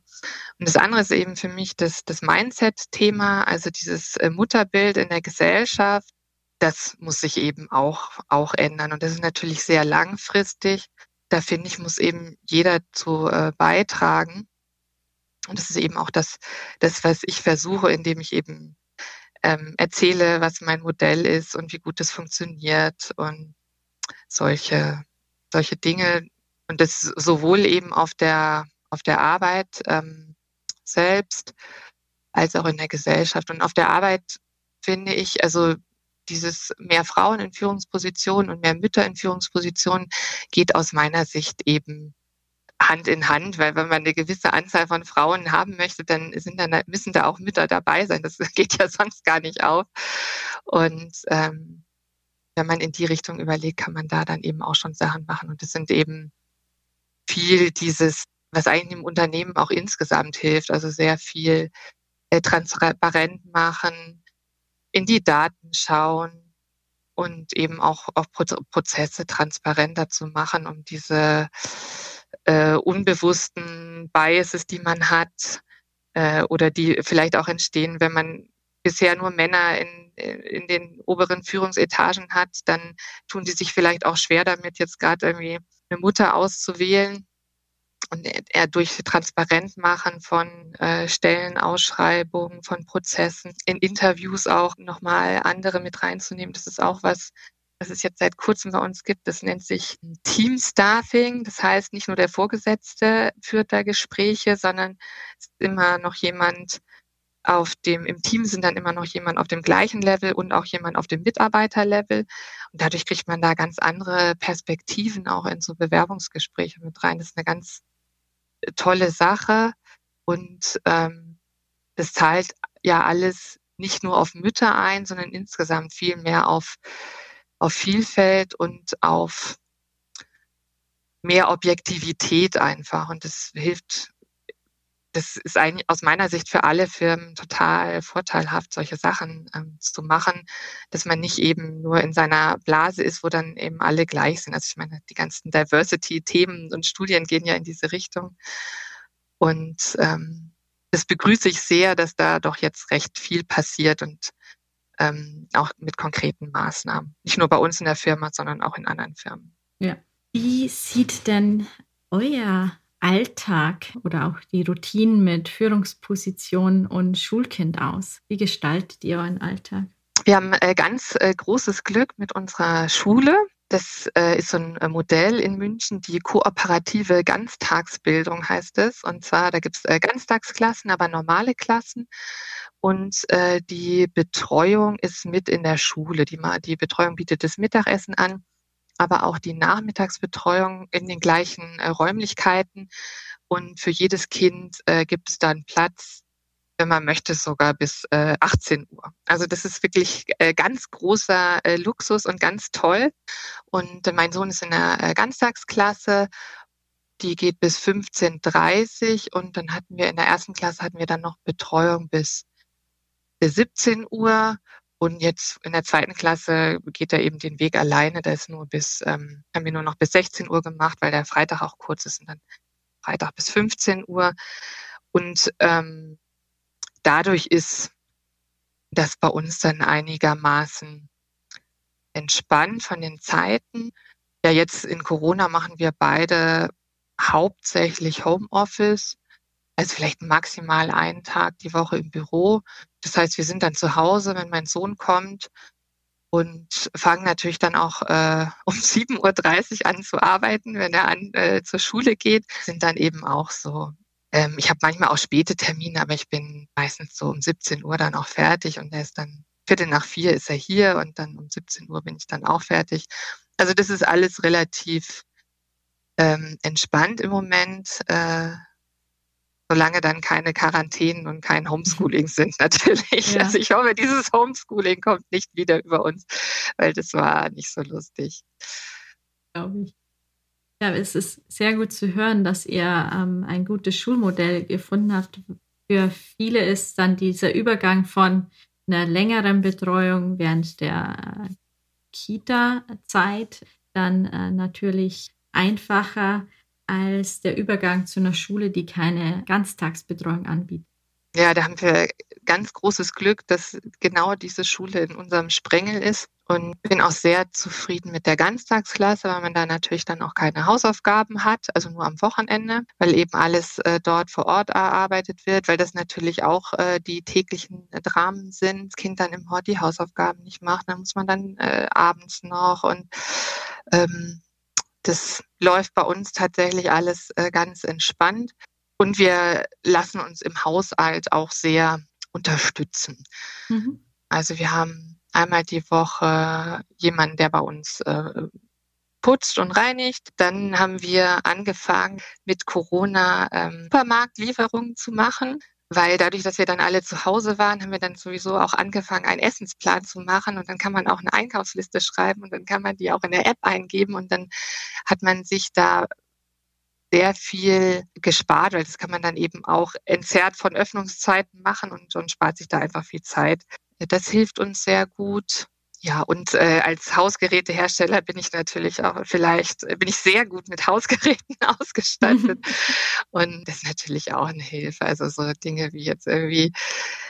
Und das andere ist eben für mich das, das Mindset-Thema, also dieses äh, Mutterbild in der Gesellschaft, das muss sich eben auch, auch ändern. Und das ist natürlich sehr langfristig. Da finde ich, muss eben jeder zu äh, beitragen. Und das ist eben auch das, das, was ich versuche, indem ich eben ähm, erzähle, was mein Modell ist und wie gut es funktioniert und solche, solche Dinge und das sowohl eben auf der, auf der Arbeit ähm, selbst als auch in der Gesellschaft. Und auf der Arbeit finde ich, also dieses mehr Frauen in Führungspositionen und mehr Mütter in Führungspositionen geht aus meiner Sicht eben Hand in Hand, weil wenn man eine gewisse Anzahl von Frauen haben möchte, dann sind dann müssen da auch Mütter dabei sein. Das geht ja sonst gar nicht auf. Und ähm, wenn man in die Richtung überlegt, kann man da dann eben auch schon Sachen machen. Und es sind eben viel dieses, was eigentlich im Unternehmen auch insgesamt hilft, also sehr viel äh, transparent machen, in die Daten schauen und eben auch, auch Prozesse transparenter zu machen, um diese äh, unbewussten Biases, die man hat, äh, oder die vielleicht auch entstehen, wenn man bisher nur Männer in, in den oberen Führungsetagen hat, dann tun die sich vielleicht auch schwer damit, jetzt gerade irgendwie eine Mutter auszuwählen. Und er durch transparent machen von äh, Stellenausschreibungen, von Prozessen, in Interviews auch nochmal andere mit reinzunehmen. Das ist auch was, was es jetzt seit kurzem bei uns gibt. Das nennt sich Teamstaffing. Das heißt, nicht nur der Vorgesetzte führt da Gespräche, sondern es ist immer noch jemand, auf dem, im Team sind dann immer noch jemand auf dem gleichen Level und auch jemand auf dem Mitarbeiterlevel. Und dadurch kriegt man da ganz andere Perspektiven auch in so Bewerbungsgespräche mit rein. Das ist eine ganz äh, tolle Sache. Und ähm, das zahlt ja alles nicht nur auf Mütter ein, sondern insgesamt viel mehr auf, auf Vielfalt und auf mehr Objektivität einfach. Und das hilft das ist eigentlich aus meiner Sicht für alle Firmen total vorteilhaft, solche Sachen ähm, zu machen, dass man nicht eben nur in seiner Blase ist, wo dann eben alle gleich sind. Also ich meine, die ganzen Diversity-Themen und Studien gehen ja in diese Richtung. Und ähm, das begrüße ich sehr, dass da doch jetzt recht viel passiert und ähm, auch mit konkreten Maßnahmen. Nicht nur bei uns in der Firma, sondern auch in anderen Firmen. Ja. Wie sieht denn euer Alltag oder auch die Routinen mit Führungsposition und Schulkind aus? Wie gestaltet ihr euren Alltag? Wir haben äh, ganz äh, großes Glück mit unserer Schule. Das äh, ist so ein Modell in München, die kooperative Ganztagsbildung heißt es. Und zwar, da gibt es Ganztagsklassen, aber normale Klassen. Und die Betreuung ist mit in der Schule. Die, die Betreuung bietet das Mittagessen an, aber auch die Nachmittagsbetreuung in den gleichen äh, Räumlichkeiten. Und für jedes Kind äh, gibt es dann Platz wenn man möchte, sogar bis äh, 18 Uhr. Also das ist wirklich äh, ganz großer äh, Luxus und ganz toll. Und mein Sohn ist in der äh, Ganztagsklasse. Die geht bis 15.30 Uhr und dann hatten wir in der ersten Klasse hatten wir dann noch Betreuung bis 17 Uhr. Und jetzt in der zweiten Klasse geht er eben den Weg alleine. Da ist nur bis, ähm, haben wir nur noch bis 16 Uhr gemacht, weil der Freitag auch kurz ist und dann Freitag bis 15 Uhr. Und ähm, dadurch ist das bei uns dann einigermaßen entspannt von den Zeiten. Ja, jetzt in Corona machen wir beide hauptsächlich Homeoffice, also vielleicht maximal einen Tag die Woche im Büro. Das heißt, wir sind dann zu Hause, wenn mein Sohn kommt und fangen natürlich dann auch äh, um 7.30 Uhr an zu arbeiten, wenn er an, äh, zur Schule geht, sind dann eben auch so ähm, ich habe manchmal auch späte Termine, aber ich bin meistens so um 17 Uhr dann auch fertig und er ist dann Viertel nach vier ist er hier und dann um 17 Uhr bin ich dann auch fertig. Also das ist alles relativ ähm, entspannt im Moment, äh, solange dann keine Quarantänen und kein Homeschooling sind natürlich. Ja. Also ich hoffe, dieses Homeschooling kommt nicht wieder über uns, weil das war nicht so lustig. Glaube ich. Ja, es ist sehr gut zu hören, dass ihr ähm, ein gutes Schulmodell gefunden habt. Für viele ist dann dieser Übergang von einer längeren Betreuung während der Kita-Zeit dann äh, natürlich einfacher als der Übergang zu einer Schule, die keine Ganztagsbetreuung anbietet. Ja, da haben wir ganz großes Glück, dass genau diese Schule in unserem Sprengel ist und bin auch sehr zufrieden mit der Ganztagsklasse, weil man da natürlich dann auch keine Hausaufgaben hat, also nur am Wochenende, weil eben alles äh, dort vor Ort erarbeitet wird, weil das natürlich auch äh, die täglichen äh, Dramen sind. Das Kind dann im Hort die Hausaufgaben nicht macht, dann muss man dann äh, abends noch und ähm, das läuft bei uns tatsächlich alles äh, ganz entspannt. Und wir lassen uns im Haushalt auch sehr unterstützen. Mhm. Also wir haben einmal die Woche jemanden, der bei uns äh, putzt und reinigt. Dann haben wir angefangen, mit Corona ähm, Supermarktlieferungen zu machen. Weil dadurch, dass wir dann alle zu Hause waren, haben wir dann sowieso auch angefangen, einen Essensplan zu machen. Und dann kann man auch eine Einkaufsliste schreiben und dann kann man die auch in der App eingeben. Und dann hat man sich da sehr viel gespart, weil das kann man dann eben auch entzerrt von Öffnungszeiten machen und, und spart sich da einfach viel Zeit. Das hilft uns sehr gut. Ja, und äh, als Hausgerätehersteller bin ich natürlich auch vielleicht, bin ich sehr gut mit Hausgeräten ausgestattet. und das ist natürlich auch eine Hilfe. Also so Dinge wie jetzt irgendwie,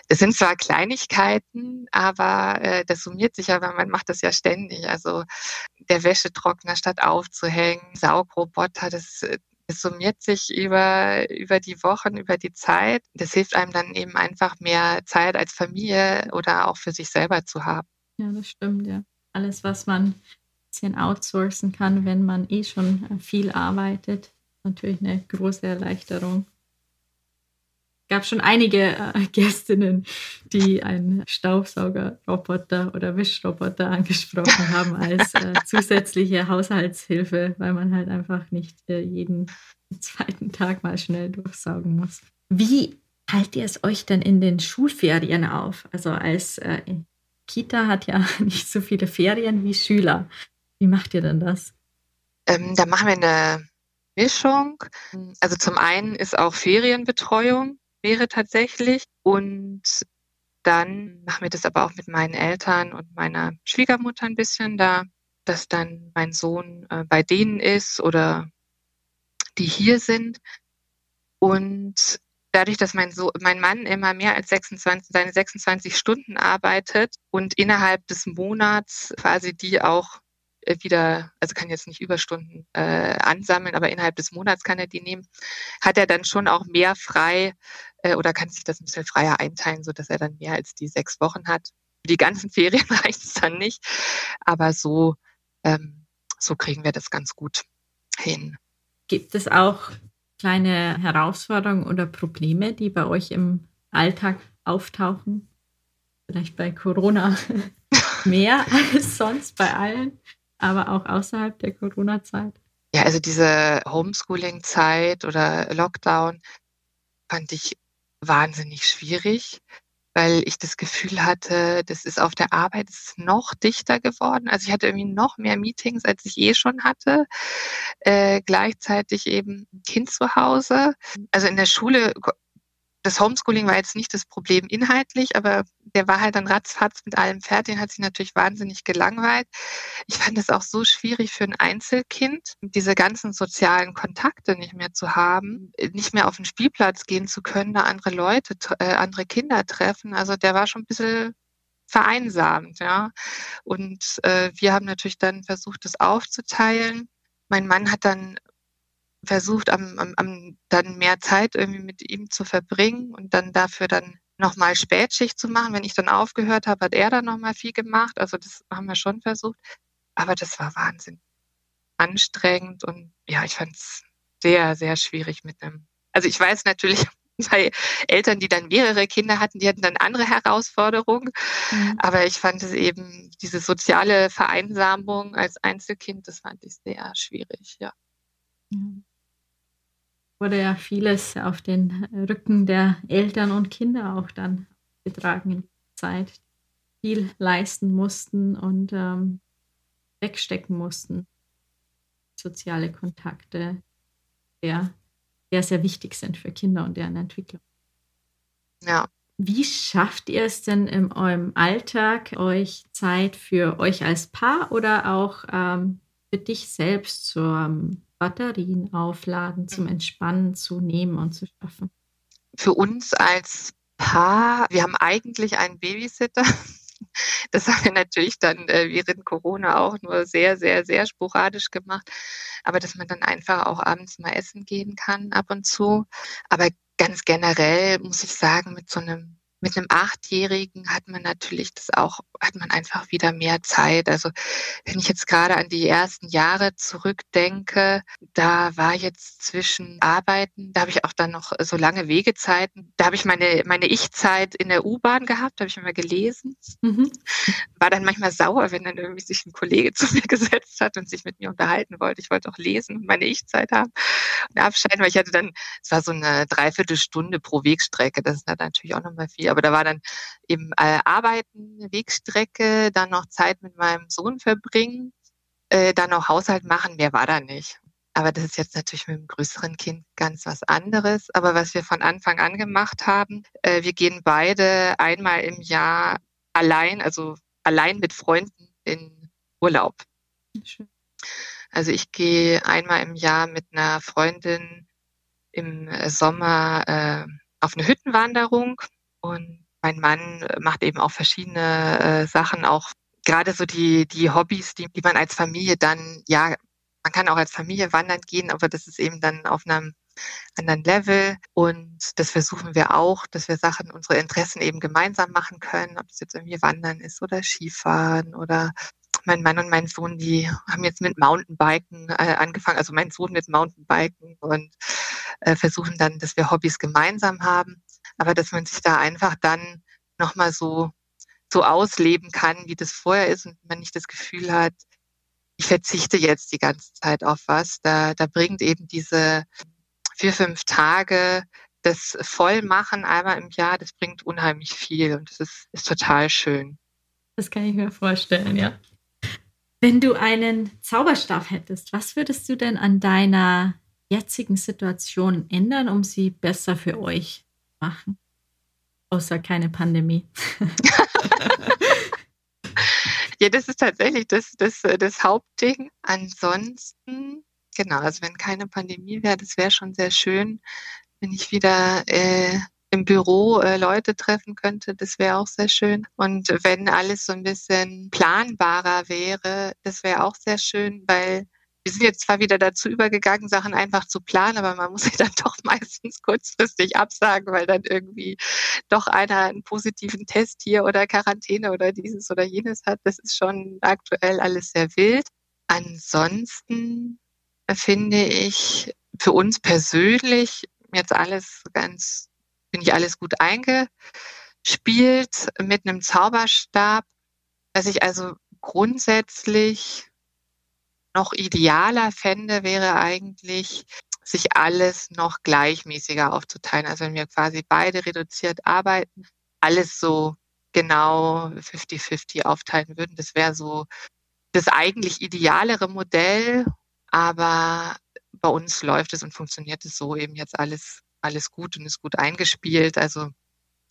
das sind zwar Kleinigkeiten, aber äh, das summiert sich weil man macht das ja ständig. Also der Wäschetrockner statt aufzuhängen, Saugroboter, das es summiert sich über, über die Wochen, über die Zeit. Das hilft einem dann eben einfach mehr Zeit als Familie oder auch für sich selber zu haben. Ja, das stimmt, ja. Alles, was man ein bisschen outsourcen kann, wenn man eh schon viel arbeitet, natürlich eine große Erleichterung gab schon einige äh, Gästinnen, die einen Staubsaugerroboter oder Wischroboter angesprochen haben als äh, zusätzliche Haushaltshilfe, weil man halt einfach nicht äh, jeden zweiten Tag mal schnell durchsaugen muss. Wie haltet ihr es euch denn in den Schulferien auf? Also als äh, Kita hat ja nicht so viele Ferien wie Schüler. Wie macht ihr denn das? Ähm, da machen wir eine Mischung. Also zum einen ist auch Ferienbetreuung wäre tatsächlich. Und dann machen wir das aber auch mit meinen Eltern und meiner Schwiegermutter ein bisschen da, dass dann mein Sohn äh, bei denen ist oder die hier sind. Und dadurch, dass mein, so mein Mann immer mehr als 26, seine 26 Stunden arbeitet und innerhalb des Monats quasi die auch äh, wieder, also kann jetzt nicht Überstunden äh, ansammeln, aber innerhalb des Monats kann er die nehmen, hat er dann schon auch mehr frei äh, oder kann sich das ein bisschen freier einteilen, so dass er dann mehr als die sechs Wochen hat. Die ganzen Ferien reicht es dann nicht, aber so, ähm, so kriegen wir das ganz gut hin. Gibt es auch kleine Herausforderungen oder Probleme, die bei euch im Alltag auftauchen? Vielleicht bei Corona mehr als sonst bei allen, aber auch außerhalb der Corona-Zeit? Ja, also diese Homeschooling-Zeit oder Lockdown fand ich wahnsinnig schwierig, weil ich das Gefühl hatte, das ist auf der Arbeit ist noch dichter geworden. Also ich hatte irgendwie noch mehr Meetings, als ich eh schon hatte. Äh, gleichzeitig eben ein Kind zu Hause. Also in der Schule das Homeschooling war jetzt nicht das Problem inhaltlich, aber der war halt dann ratzfatz mit allem fertig und hat sich natürlich wahnsinnig gelangweilt. Ich fand es auch so schwierig für ein Einzelkind, diese ganzen sozialen Kontakte nicht mehr zu haben, nicht mehr auf den Spielplatz gehen zu können, da andere Leute, äh, andere Kinder treffen. Also der war schon ein bisschen vereinsamt, ja. Und äh, wir haben natürlich dann versucht, das aufzuteilen. Mein Mann hat dann versucht, am, am, am dann mehr Zeit irgendwie mit ihm zu verbringen und dann dafür dann nochmal Spätschicht zu machen. Wenn ich dann aufgehört habe, hat er dann nochmal viel gemacht. Also das haben wir schon versucht. Aber das war wahnsinnig anstrengend und ja, ich fand es sehr, sehr schwierig mit einem. Also ich weiß natürlich, bei Eltern, die dann mehrere Kinder hatten, die hatten dann andere Herausforderungen. Mhm. Aber ich fand es eben, diese soziale Vereinsamung als Einzelkind, das fand ich sehr schwierig, ja. Mhm wurde ja vieles auf den Rücken der Eltern und Kinder auch dann getragen in der Zeit, viel leisten mussten und ähm, wegstecken mussten. Soziale Kontakte, der, der sehr wichtig sind für Kinder und deren Entwicklung. Ja. Wie schafft ihr es denn in eurem Alltag, euch Zeit für euch als Paar oder auch ähm, für dich selbst zur Batterien aufladen, zum Entspannen zu nehmen und zu schaffen? Für uns als Paar, wir haben eigentlich einen Babysitter. Das haben wir natürlich dann äh, während Corona auch nur sehr, sehr, sehr sporadisch gemacht. Aber dass man dann einfach auch abends mal essen gehen kann ab und zu. Aber ganz generell muss ich sagen, mit so einem mit einem Achtjährigen hat man natürlich das auch, hat man einfach wieder mehr Zeit. Also wenn ich jetzt gerade an die ersten Jahre zurückdenke, da war jetzt zwischen Arbeiten, da habe ich auch dann noch so lange Wegezeiten, da habe ich meine, meine Ich-Zeit in der U-Bahn gehabt, habe ich immer gelesen. Mhm. War dann manchmal sauer, wenn dann irgendwie sich ein Kollege zu mir gesetzt hat und sich mit mir unterhalten wollte. Ich wollte auch lesen und meine Ich-Zeit haben und abschalten, weil ich hatte dann, es war so eine Dreiviertelstunde pro Wegstrecke, das ist natürlich auch nochmal viel aber da war dann eben äh, Arbeiten, Wegstrecke, dann noch Zeit mit meinem Sohn verbringen, äh, dann noch Haushalt machen, mehr war da nicht. Aber das ist jetzt natürlich mit einem größeren Kind ganz was anderes. Aber was wir von Anfang an gemacht haben, äh, wir gehen beide einmal im Jahr allein, also allein mit Freunden in Urlaub. Schön. Also ich gehe einmal im Jahr mit einer Freundin im Sommer äh, auf eine Hüttenwanderung und mein Mann macht eben auch verschiedene äh, Sachen, auch gerade so die, die Hobbys, die, die man als Familie dann, ja, man kann auch als Familie wandern gehen, aber das ist eben dann auf einem anderen Level. Und das versuchen wir auch, dass wir Sachen, unsere Interessen eben gemeinsam machen können, ob es jetzt irgendwie Wandern ist oder Skifahren oder mein Mann und mein Sohn, die haben jetzt mit Mountainbiken äh, angefangen, also mein Sohn mit Mountainbiken und äh, versuchen dann, dass wir Hobbys gemeinsam haben aber dass man sich da einfach dann nochmal so, so ausleben kann, wie das vorher ist und man nicht das Gefühl hat, ich verzichte jetzt die ganze Zeit auf was. Da, da bringt eben diese vier, fünf Tage das Vollmachen einmal im Jahr, das bringt unheimlich viel und das ist, ist total schön. Das kann ich mir vorstellen, ja. Wenn du einen Zauberstab hättest, was würdest du denn an deiner jetzigen Situation ändern, um sie besser für euch machen. Außer keine Pandemie. ja, das ist tatsächlich das, das, das Hauptding. Ansonsten, genau, also wenn keine Pandemie wäre, das wäre schon sehr schön, wenn ich wieder äh, im Büro äh, Leute treffen könnte, das wäre auch sehr schön. Und wenn alles so ein bisschen planbarer wäre, das wäre auch sehr schön, weil wir sind jetzt zwar wieder dazu übergegangen, Sachen einfach zu planen, aber man muss sie dann doch meistens kurzfristig absagen, weil dann irgendwie doch einer einen positiven Test hier oder Quarantäne oder dieses oder jenes hat. Das ist schon aktuell alles sehr wild. Ansonsten finde ich für uns persönlich jetzt alles ganz, finde ich alles gut eingespielt mit einem Zauberstab, was ich also grundsätzlich noch idealer fände, wäre eigentlich, sich alles noch gleichmäßiger aufzuteilen. Also wenn wir quasi beide reduziert arbeiten, alles so genau 50-50 aufteilen würden. Das wäre so das eigentlich idealere Modell, aber bei uns läuft es und funktioniert es so eben jetzt alles, alles gut und ist gut eingespielt. Also,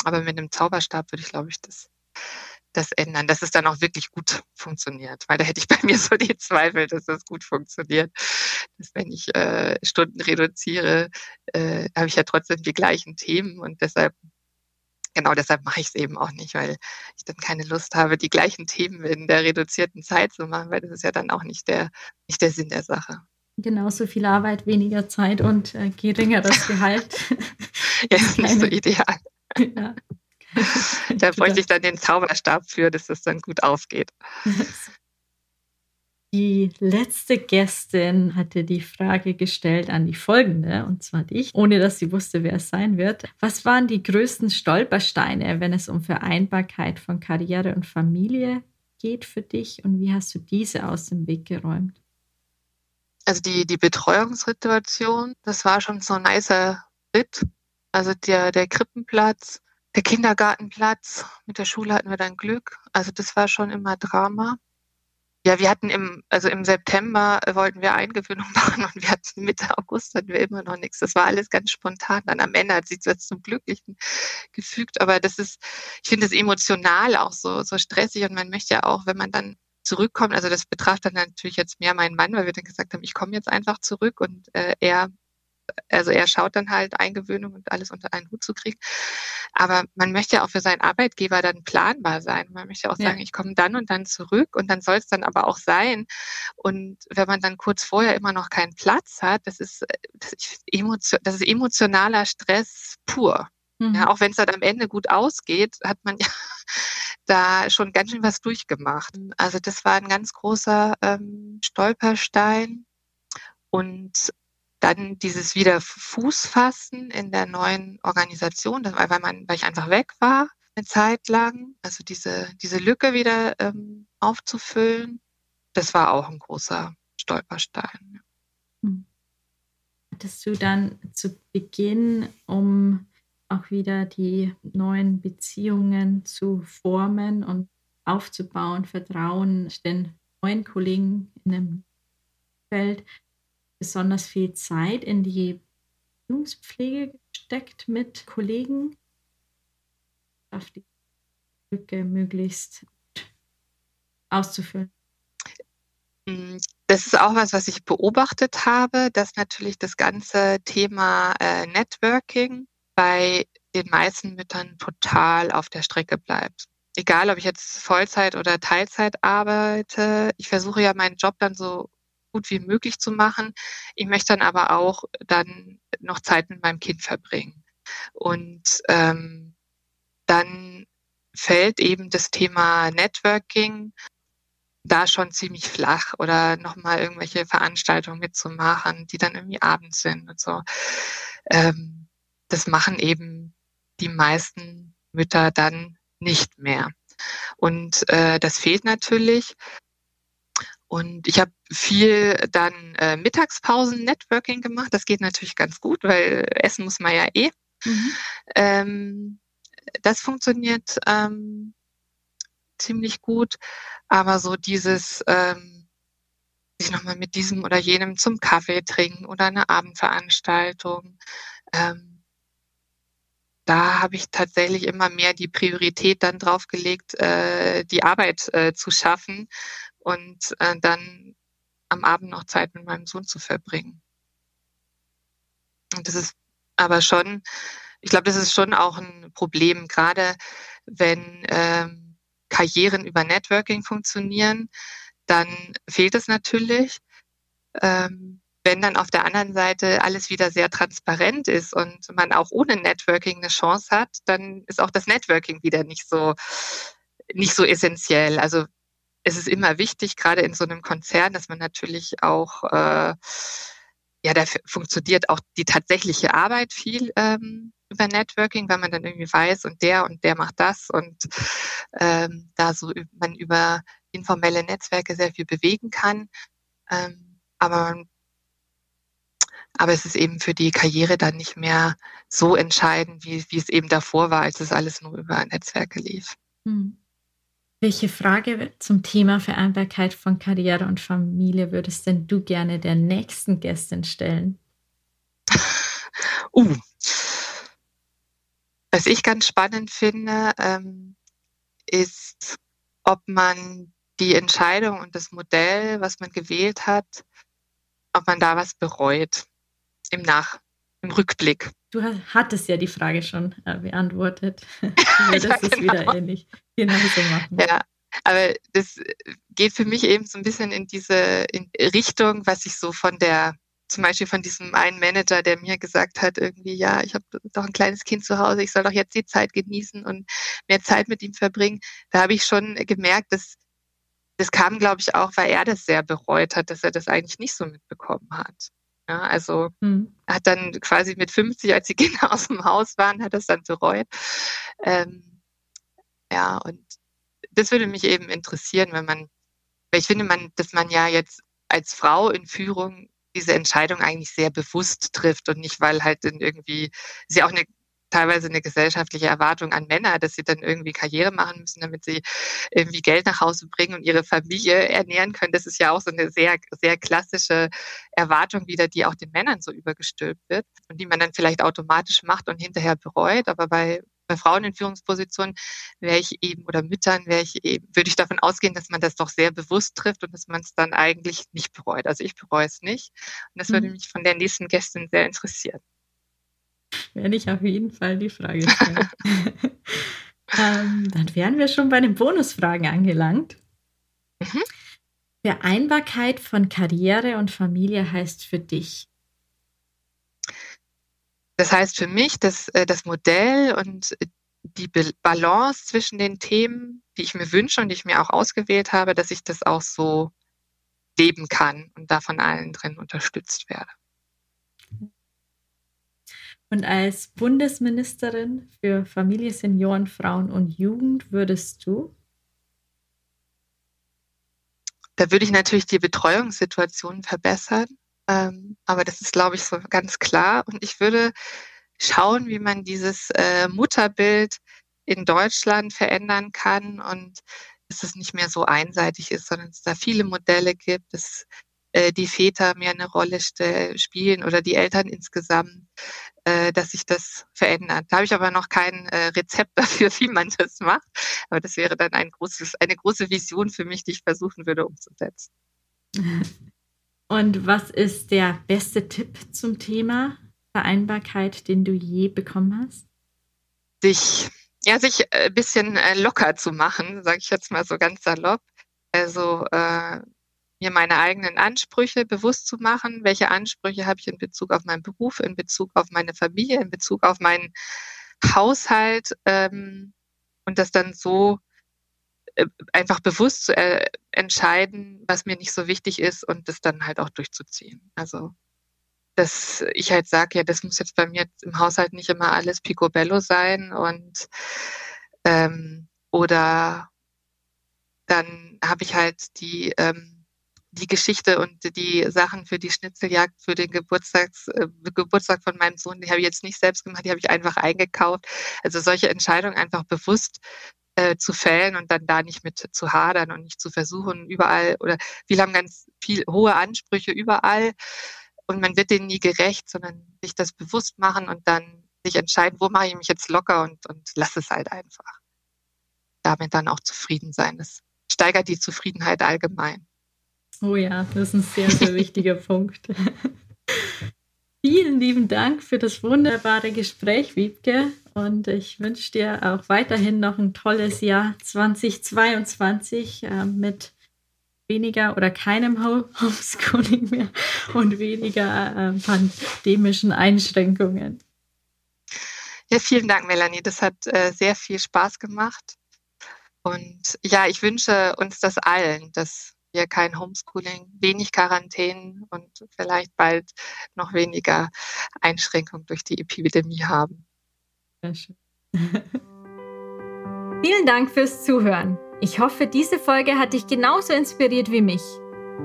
aber mit einem Zauberstab würde ich, glaube ich, das, das ändern, dass es dann auch wirklich gut funktioniert. Weil da hätte ich bei mir so die Zweifel, dass das gut funktioniert. Dass wenn ich äh, Stunden reduziere, äh, habe ich ja trotzdem die gleichen Themen und deshalb genau deshalb mache ich es eben auch nicht, weil ich dann keine Lust habe, die gleichen Themen in der reduzierten Zeit zu machen, weil das ist ja dann auch nicht der, nicht der Sinn der Sache. Genauso viel Arbeit, weniger Zeit und äh, geringeres Gehalt. ja, ist nicht so ideal. Ja. da bräuchte ich dann den Zauberstab für, dass das dann gut aufgeht. Die letzte Gästin hatte die Frage gestellt an die folgende, und zwar dich, ohne dass sie wusste, wer es sein wird. Was waren die größten Stolpersteine, wenn es um Vereinbarkeit von Karriere und Familie geht für dich und wie hast du diese aus dem Weg geräumt? Also die, die Betreuungssituation, das war schon so ein nicer Ritt. Also der, der Krippenplatz, der Kindergartenplatz, mit der Schule hatten wir dann Glück. Also das war schon immer Drama. Ja, wir hatten im, also im September äh, wollten wir Eingewöhnung machen und wir hatten Mitte August hatten wir immer noch nichts. Das war alles ganz spontan. Dann am Ende hat sich das zum Glücklichen gefügt. Aber das ist, ich finde es emotional auch so, so stressig und man möchte ja auch, wenn man dann zurückkommt, also das betraf dann natürlich jetzt mehr meinen Mann, weil wir dann gesagt haben, ich komme jetzt einfach zurück und äh, er also er schaut dann halt Eingewöhnung und alles unter einen Hut zu kriegen. Aber man möchte ja auch für seinen Arbeitgeber dann planbar sein. Man möchte auch sagen, ja. ich komme dann und dann zurück und dann soll es dann aber auch sein. Und wenn man dann kurz vorher immer noch keinen Platz hat, das ist, das ist, emotion, das ist emotionaler Stress pur. Mhm. Ja, auch wenn es dann am Ende gut ausgeht, hat man ja da schon ganz schön was durchgemacht. Also das war ein ganz großer ähm, Stolperstein. Und dann dieses wieder Fuß fassen in der neuen Organisation, weil, man, weil ich einfach weg war eine Zeit lang, also diese, diese Lücke wieder ähm, aufzufüllen, das war auch ein großer Stolperstein. Hm. Hattest du dann zu Beginn, um auch wieder die neuen Beziehungen zu formen und aufzubauen, Vertrauen den neuen Kollegen in dem Feld, besonders viel Zeit in die Beziehungspflege gesteckt mit Kollegen, auf die Lücke möglichst auszufüllen. Mm, das ist auch was, was ich beobachtet habe, dass natürlich das ganze Thema äh, Networking bei den meisten Müttern total auf der Strecke bleibt. Egal, ob ich jetzt Vollzeit oder Teilzeit arbeite, ich versuche ja meinen Job dann so gut wie möglich zu machen. Ich möchte dann aber auch dann noch Zeit mit meinem Kind verbringen. Und ähm, dann fällt eben das Thema Networking da schon ziemlich flach oder nochmal irgendwelche Veranstaltungen mitzumachen, die dann irgendwie abends sind und so. Ähm, das machen eben die meisten Mütter dann nicht mehr. Und äh, das fehlt natürlich. Und ich habe viel dann äh, Mittagspausen-Networking gemacht. Das geht natürlich ganz gut, weil essen muss man ja eh. Mhm. Ähm, das funktioniert ähm, ziemlich gut. Aber so dieses, ähm, sich nochmal mit diesem oder jenem zum Kaffee trinken oder eine Abendveranstaltung, ähm, da habe ich tatsächlich immer mehr die Priorität dann drauf gelegt, äh, die Arbeit äh, zu schaffen und äh, dann am Abend noch Zeit mit meinem Sohn zu verbringen. Und das ist aber schon, ich glaube, das ist schon auch ein Problem, gerade wenn ähm, Karrieren über Networking funktionieren, dann fehlt es natürlich. Ähm, wenn dann auf der anderen Seite alles wieder sehr transparent ist und man auch ohne Networking eine Chance hat, dann ist auch das Networking wieder nicht so nicht so essentiell. Also es ist immer wichtig, gerade in so einem Konzern, dass man natürlich auch, äh, ja, da funktioniert auch die tatsächliche Arbeit viel ähm, über Networking, weil man dann irgendwie weiß und der und der macht das und ähm, da so man über informelle Netzwerke sehr viel bewegen kann. Ähm, aber aber es ist eben für die Karriere dann nicht mehr so entscheidend, wie, wie es eben davor war, als es alles nur über Netzwerke lief. Hm. Welche Frage zum Thema Vereinbarkeit von Karriere und Familie würdest denn du gerne der nächsten Gästin stellen? Uh, was ich ganz spannend finde, ähm, ist, ob man die Entscheidung und das Modell, was man gewählt hat, ob man da was bereut im Nach, im Rückblick. Du hattest ja die Frage schon äh, beantwortet. das ja, ist genau. wieder ähnlich. Genau so machen. Ja, aber das geht für mich eben so ein bisschen in diese in Richtung, was ich so von der zum Beispiel von diesem einen Manager, der mir gesagt hat, irgendwie, ja, ich habe doch ein kleines Kind zu Hause, ich soll doch jetzt die Zeit genießen und mehr Zeit mit ihm verbringen. Da habe ich schon gemerkt, dass das kam, glaube ich, auch, weil er das sehr bereut hat, dass er das eigentlich nicht so mitbekommen hat. Ja, also hm. hat dann quasi mit 50, als die Kinder aus dem Haus waren, hat das dann bereut. Ähm, ja, und das würde mich eben interessieren, wenn man, weil ich finde, man, dass man ja jetzt als Frau in Führung diese Entscheidung eigentlich sehr bewusst trifft und nicht, weil halt dann irgendwie sie auch eine teilweise eine gesellschaftliche Erwartung an Männer, dass sie dann irgendwie Karriere machen müssen, damit sie irgendwie Geld nach Hause bringen und ihre Familie ernähren können. Das ist ja auch so eine sehr, sehr klassische Erwartung wieder, die auch den Männern so übergestülpt wird und die man dann vielleicht automatisch macht und hinterher bereut. Aber bei bei Frauen in Führungspositionen wäre ich eben oder Müttern wäre ich eben, würde ich davon ausgehen, dass man das doch sehr bewusst trifft und dass man es dann eigentlich nicht bereut. Also ich bereue es nicht. Und das würde mhm. mich von der nächsten Gästin sehr interessieren. Werde ich auf jeden Fall die Frage stellen. ähm, dann wären wir schon bei den Bonusfragen angelangt. Mhm. Vereinbarkeit von Karriere und Familie heißt für dich das heißt für mich, dass äh, das Modell und die Balance zwischen den Themen, die ich mir wünsche und die ich mir auch ausgewählt habe, dass ich das auch so leben kann und da von allen drin unterstützt werde. Und als Bundesministerin für Familie, Senioren, Frauen und Jugend würdest du? Da würde ich natürlich die Betreuungssituation verbessern. Ähm, aber das ist, glaube ich, so ganz klar. Und ich würde schauen, wie man dieses äh, Mutterbild in Deutschland verändern kann und dass es nicht mehr so einseitig ist, sondern es da viele Modelle gibt, dass äh, die Väter mehr eine Rolle spielen oder die Eltern insgesamt, äh, dass sich das verändert. Da habe ich aber noch kein äh, Rezept dafür, wie man das macht. Aber das wäre dann ein großes, eine große Vision für mich, die ich versuchen würde umzusetzen. Und was ist der beste Tipp zum Thema Vereinbarkeit, den du je bekommen hast? Sich, ja, sich ein bisschen locker zu machen, sage ich jetzt mal so ganz salopp. Also äh, mir meine eigenen Ansprüche bewusst zu machen. Welche Ansprüche habe ich in Bezug auf meinen Beruf, in Bezug auf meine Familie, in Bezug auf meinen Haushalt ähm, und das dann so äh, einfach bewusst zu äh, entscheiden, was mir nicht so wichtig ist und das dann halt auch durchzuziehen. Also dass ich halt sage, ja, das muss jetzt bei mir im Haushalt nicht immer alles picobello sein und ähm, oder dann habe ich halt die ähm, die Geschichte und die Sachen für die Schnitzeljagd für den Geburtstags, äh, Geburtstag von meinem Sohn, die habe ich jetzt nicht selbst gemacht, die habe ich einfach eingekauft. Also solche Entscheidungen einfach bewusst äh, zu fällen und dann da nicht mit zu hadern und nicht zu versuchen, überall oder viele haben ganz viel hohe Ansprüche überall und man wird denen nie gerecht, sondern sich das bewusst machen und dann sich entscheiden, wo mache ich mich jetzt locker und, und lass es halt einfach. Damit dann auch zufrieden sein. Das steigert die Zufriedenheit allgemein. Oh ja, das ist ein sehr, sehr wichtiger Punkt. Vielen lieben Dank für das wunderbare Gespräch, Wiebke. Und ich wünsche dir auch weiterhin noch ein tolles Jahr 2022 äh, mit weniger oder keinem Homeschooling mehr und weniger äh, pandemischen Einschränkungen. Ja, vielen Dank, Melanie. Das hat äh, sehr viel Spaß gemacht. Und ja, ich wünsche uns das allen, dass wir kein Homeschooling, wenig Quarantänen und vielleicht bald noch weniger Einschränkungen durch die Epidemie haben. Sehr schön. Vielen Dank fürs Zuhören. Ich hoffe, diese Folge hat dich genauso inspiriert wie mich.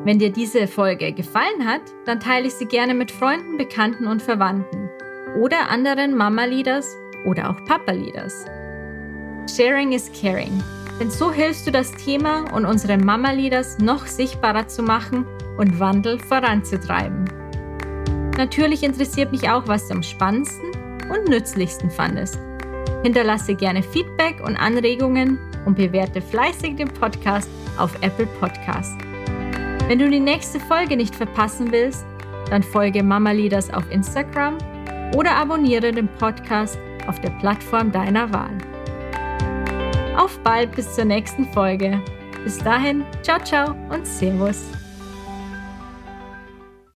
Wenn dir diese Folge gefallen hat, dann teile ich sie gerne mit Freunden, Bekannten und Verwandten oder anderen Mama-Leaders oder auch Papa-Leaders. Sharing is caring. Denn so hilfst du das Thema und unsere Mama-Leaders noch sichtbarer zu machen und Wandel voranzutreiben. Natürlich interessiert mich auch, was du am spannendsten und nützlichsten fandest. Hinterlasse gerne Feedback und Anregungen und bewerte fleißig den Podcast auf Apple Podcast. Wenn du die nächste Folge nicht verpassen willst, dann folge Mama Leaders auf Instagram oder abonniere den Podcast auf der Plattform deiner Wahl. Auf bald bis zur nächsten Folge. Bis dahin, ciao, ciao und Servus.